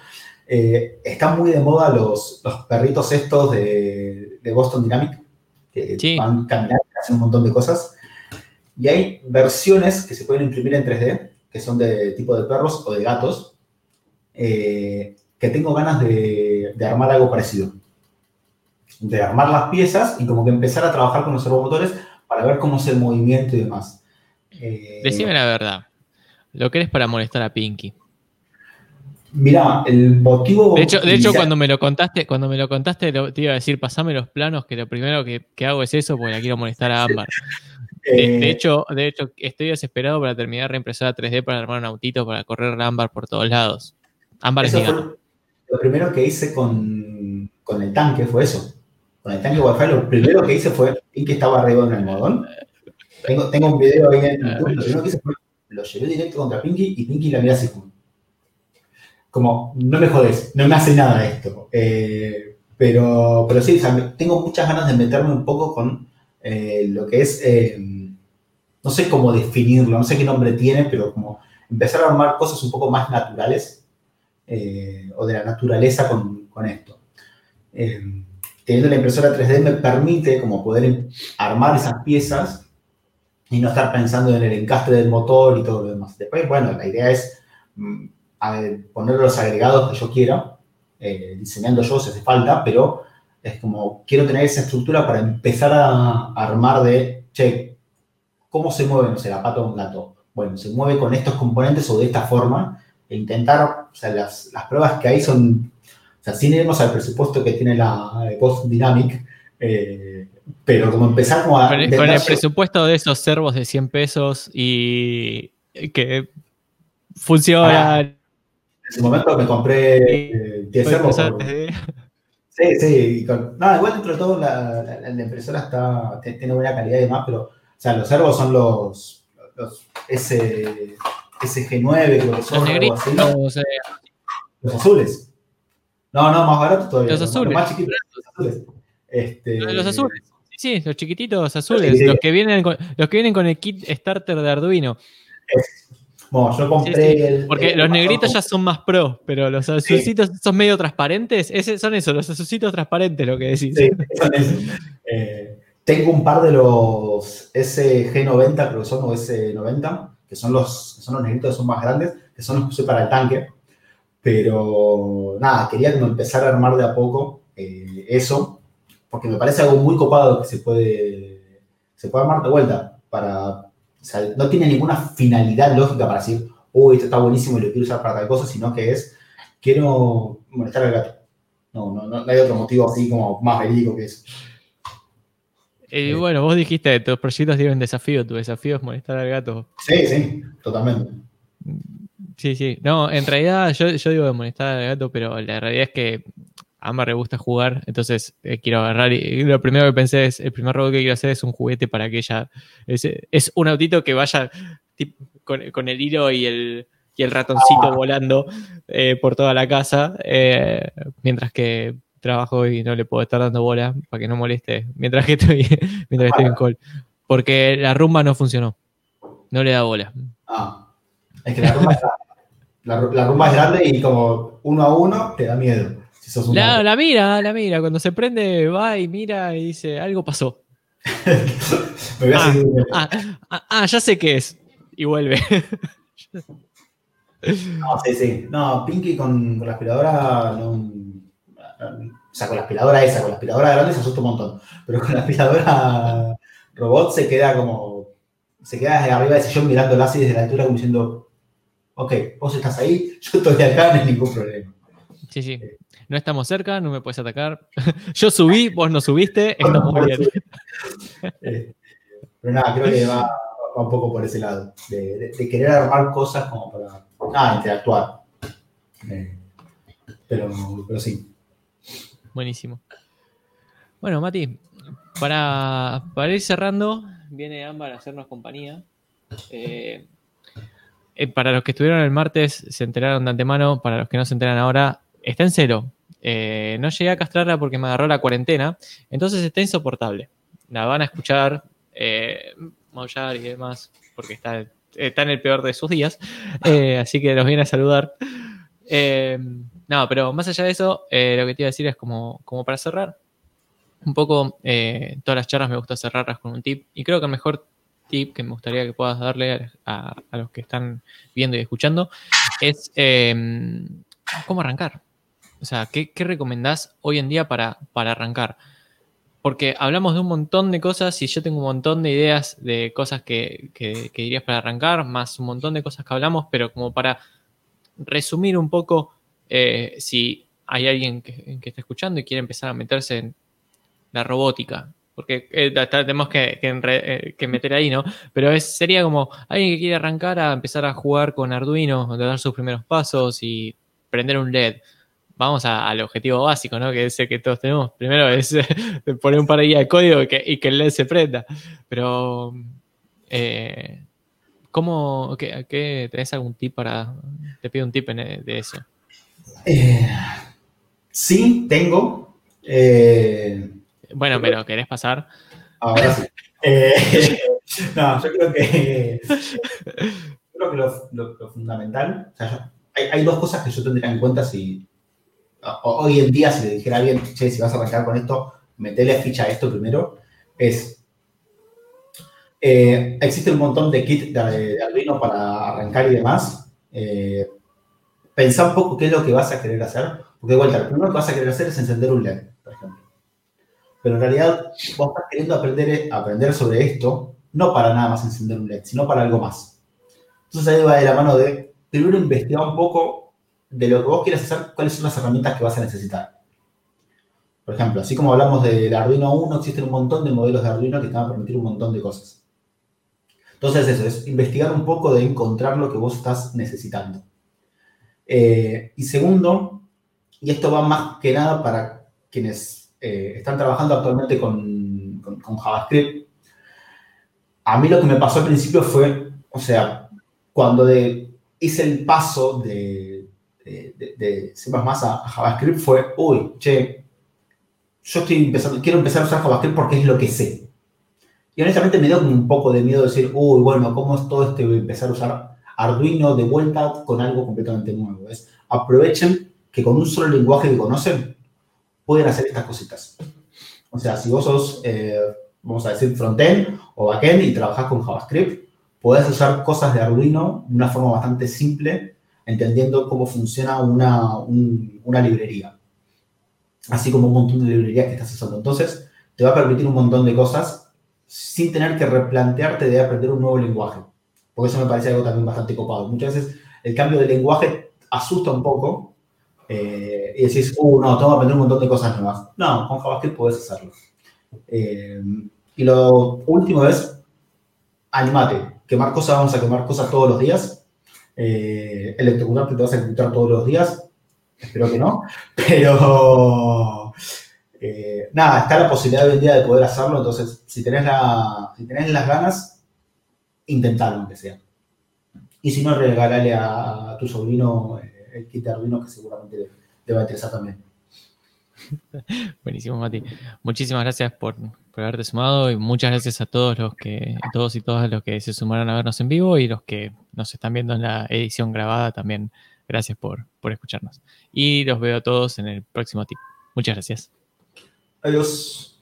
Eh, están muy de moda los, los perritos estos de, de, Boston Dynamic, que van caminando, hacen un montón de cosas. Y hay versiones que se pueden imprimir en 3D, que son de tipo de perros o de gatos, eh, que tengo ganas de, de, armar algo parecido. De armar las piezas y como que empezar a trabajar con los servomotores para ver cómo es el movimiento y demás. Eh, Decime la verdad. ¿Lo querés para molestar a Pinky? Mira, el motivo. De hecho, de hecho cuando me lo contaste, cuando me lo contaste, te iba a decir, pasame los planos, que lo primero que, hago es eso, porque la quiero molestar a Ámbar. De, eh, hecho, de hecho, estoy desesperado para terminar reimpresora 3D para armar un autito para correr a Ámbar por todos lados. Ámbar es Lo primero que hice con, el tanque fue eso. Con el tanque Wi-Fi, lo primero que hice fue que estaba arriba en el almohadón. Tengo, tengo un video ahí en YouTube. Lo primero que hice fue lo llevé directo contra Pinky y Pinky la mira así como como, no me jodes, no me hace nada esto. Eh, pero, pero sí, tengo muchas ganas de meterme un poco con eh, lo que es, eh, no sé cómo definirlo, no sé qué nombre tiene, pero como empezar a armar cosas un poco más naturales o de la naturaleza con, con esto. teniendo la impresora 3D me permite como poder armar esas piezas y no estar pensando en el encastre del motor y todo lo demás. Después, bueno, la idea es mm, a poner los agregados que yo quiera, eh, diseñando yo si hace falta, pero es como quiero tener esa estructura para empezar a, armar de, che, ¿cómo se mueve, no sé, la pata de un gato? Bueno, se mueve con estos componentes o de esta forma e intentar, o sea, las, las pruebas que hay son, o sea, sin irnos al presupuesto que tiene la Post Dynamic, eh, pero como empezar como a... Con el, con el presupuesto de esos servos de 100 pesos y que funciona. En ese momento me compré eh, 10 servos. por- Sí, sí. con- no, igual dentro de todo la, la- la impresora está, tiene buena calidad y demás, pero, o sea, los servos son los, los S, SG9, creo que son, Los algo negritos, así, ¿no? los, eh, Los azules. No, no, más baratos todavía. Los azules. más chiquitos, los azules. Este, los azules. Sí, sí, los chiquititos azules, los que vienen con, los que vienen con el kit starter de Arduino. Bueno, yo Sí, compré sí, el. Porque el- los negritos ya son más pro, pero los azulcitos son medio transparentes. Ese, son eso, los azulcitos transparentes, lo que decís. Sí, son esos. Eh, tengo un par de los SG90, creo que son, o S90, que son los, son los negritos que son más grandes, que son los que usé para el tanque. Pero nada, quería como empezar a armar de a poco eh, eso, porque me parece algo muy copado que se puede, se puede armar de vuelta. Para, o sea, no tiene ninguna finalidad lógica para decir, uy, esto está buenísimo y lo quiero usar para tal cosa, sino que es, quiero molestar al gato. No, no, no, no hay otro motivo así como más verídico que eso. Y bueno, vos dijiste que tus proyectos tienen desafío. Tu desafío es molestar al gato. Sí, sí, totalmente. Sí, sí. No, en realidad yo, yo digo de molestar al gato, pero la realidad es que a Amber le gusta jugar, entonces eh, quiero agarrar y, lo primero que pensé es, el primer robot que quiero hacer es un juguete para que ella, es, un autito que vaya con, el hilo y el, y el ratoncito volando eh, por toda la casa, eh, mientras que trabajo y no le puedo estar dando bola para que no moleste mientras que estoy, mientras estoy en call. Porque la rumba no funcionó. No le da bola. Ah, es que la rumba, la rumba es grande y como uno a uno te da miedo. Si sos La, la mira, la mira. Cuando se prende, va y mira y dice, algo pasó. Me voy a Ah, seguir. ah, ah, ah, ya sé qué es. Y vuelve. No, sí, sí. No, Pinky con, con la aspiradora no. O sea, con la aspiradora esa, con la aspiradora grande se asusta un montón. Pero con la aspiradora robot se queda como. Se queda desde arriba del sillón mirándola así desde la altura como diciendo. Ok, vos estás ahí, yo estoy acá, no hay ningún problema. Sí, sí. No estamos cerca, no me puedes atacar. Yo subí, vos no subiste, estamos bien. Eh, Pero nada, creo que va, va un poco por ese lado, de, de- de querer armar cosas como para ah, interactuar. Eh, pero, pero sí. Buenísimo. Bueno, Mati, para, para ir cerrando, viene Ámbar a hacernos compañía. Eh, eh, para los que estuvieron el martes, se enteraron de antemano. Para los que no se enteran ahora, está en cero. Eh, no llegué a castrarla porque me agarró la cuarentena. Entonces está insoportable. La van a escuchar eh, maullar y demás porque está, está en el peor de sus días. Eh, así que los viene a saludar. Eh, no, pero más allá de eso, lo que te iba a decir es como, como para cerrar. Un poco, todas las charlas me gusta cerrarlas con un tip. Y creo que el mejor tip que me gustaría que puedas darle a, a los que están viendo y escuchando es cómo arrancar. O sea, ¿qué, qué recomendás hoy en día para, para arrancar? Porque hablamos de un montón de cosas y yo tengo un montón de ideas de cosas que, que- dirías para arrancar, más un montón de cosas que hablamos, pero como para resumir un poco, eh, si hay alguien que, que está escuchando y quiere empezar a meterse en la robótica, porque eh, tenemos que, que eh, que meter ahí, ¿no? Pero es, sería como alguien que quiere arrancar a empezar a jugar con Arduino, a dar sus primeros pasos y prender un LED. Vamos a- al objetivo básico, ¿no? Que es el que todos tenemos. Primero es poner un par de guías de código y que, y que el LED se prenda. Pero, eh, ¿cómo, qué, qué- tenés algún tip para, te pido un tip en- de eso? Eh, sí, tengo. eh, Bueno, pero ¿querés pasar? ahora sí. No, yo creo que, yo creo que lo, lo- lo fundamental, o sea, yo- hay, hay dos cosas que yo tendría en cuenta si hoy en día, si le dijera a alguien, che, si vas a arrancar con esto, metele ficha a esto primero, es eh, existe un montón de kits de, de Arduino para arrancar y demás. Eh, pensá un poco qué es lo que vas a querer hacer. Porque de vuelta, lo primero que vas a querer hacer es encender un LED, por ejemplo. Pero en realidad vos estás queriendo aprender, aprender sobre esto, no para nada más encender un LED, sino para algo más. Entonces ahí va de la mano de primero investigar un poco de lo que vos quieras hacer, cuáles son las herramientas que vas a necesitar. Por ejemplo, así como hablamos del Arduino 1, existen un montón de modelos de Arduino que te van a permitir un montón de cosas. Entonces eso, es investigar un poco de encontrar lo que vos estás necesitando. Eh, y segundo, y esto va más que nada para quienes eh, están trabajando actualmente con, con, JavaScript, a mí lo que me pasó al principio fue, o sea, cuando de, hice el paso de, de, de, C++ a, JavaScript fue, uy, che, yo estoy empezando, quiero empezar a usar JavaScript porque es lo que sé. Y honestamente me dio un poco de miedo decir, uy, bueno, ¿cómo es todo este empezar a usar Arduino de vuelta con algo completamente nuevo? Es, aprovechen que con un solo lenguaje que conocen pueden hacer estas cositas. O sea, si vos sos, eh, vamos a decir, frontend o backend y trabajás con JavaScript, podés usar cosas de Arduino de una forma bastante simple, entendiendo cómo funciona una, una librería así como un montón de librerías que estás usando. Entonces, te va a permitir un montón de cosas sin tener que replantearte de aprender un nuevo lenguaje. Porque eso me parece algo también bastante copado. Muchas veces el cambio de lenguaje asusta un poco eh, y decís, uh, no, tengo que aprender un montón de cosas nuevas. No, con JavaScript puedes hacerlo. Eh, y lo último es, animate. Quemar cosas, vamos a quemar cosas todos los días. Eh, electrocutarte te vas a electrocutar todos los días espero que no, pero eh, nada, está la posibilidad hoy en día de poder hacerlo, entonces si tenés, la, si tenés las ganas, intentalo aunque sea. Y si no, regálale a, tu sobrino eh, el kit de Arduino que seguramente te va a interesar también. Buenísimo, Mati. Muchísimas gracias por, por, haberte sumado y muchas gracias a todos los que, todos y todas los que se sumaron a vernos en vivo y los que nos están viendo en la edición grabada también. Gracias por, por escucharnos. Y los veo a todos en el próximo tip. Muchas gracias. Adiós.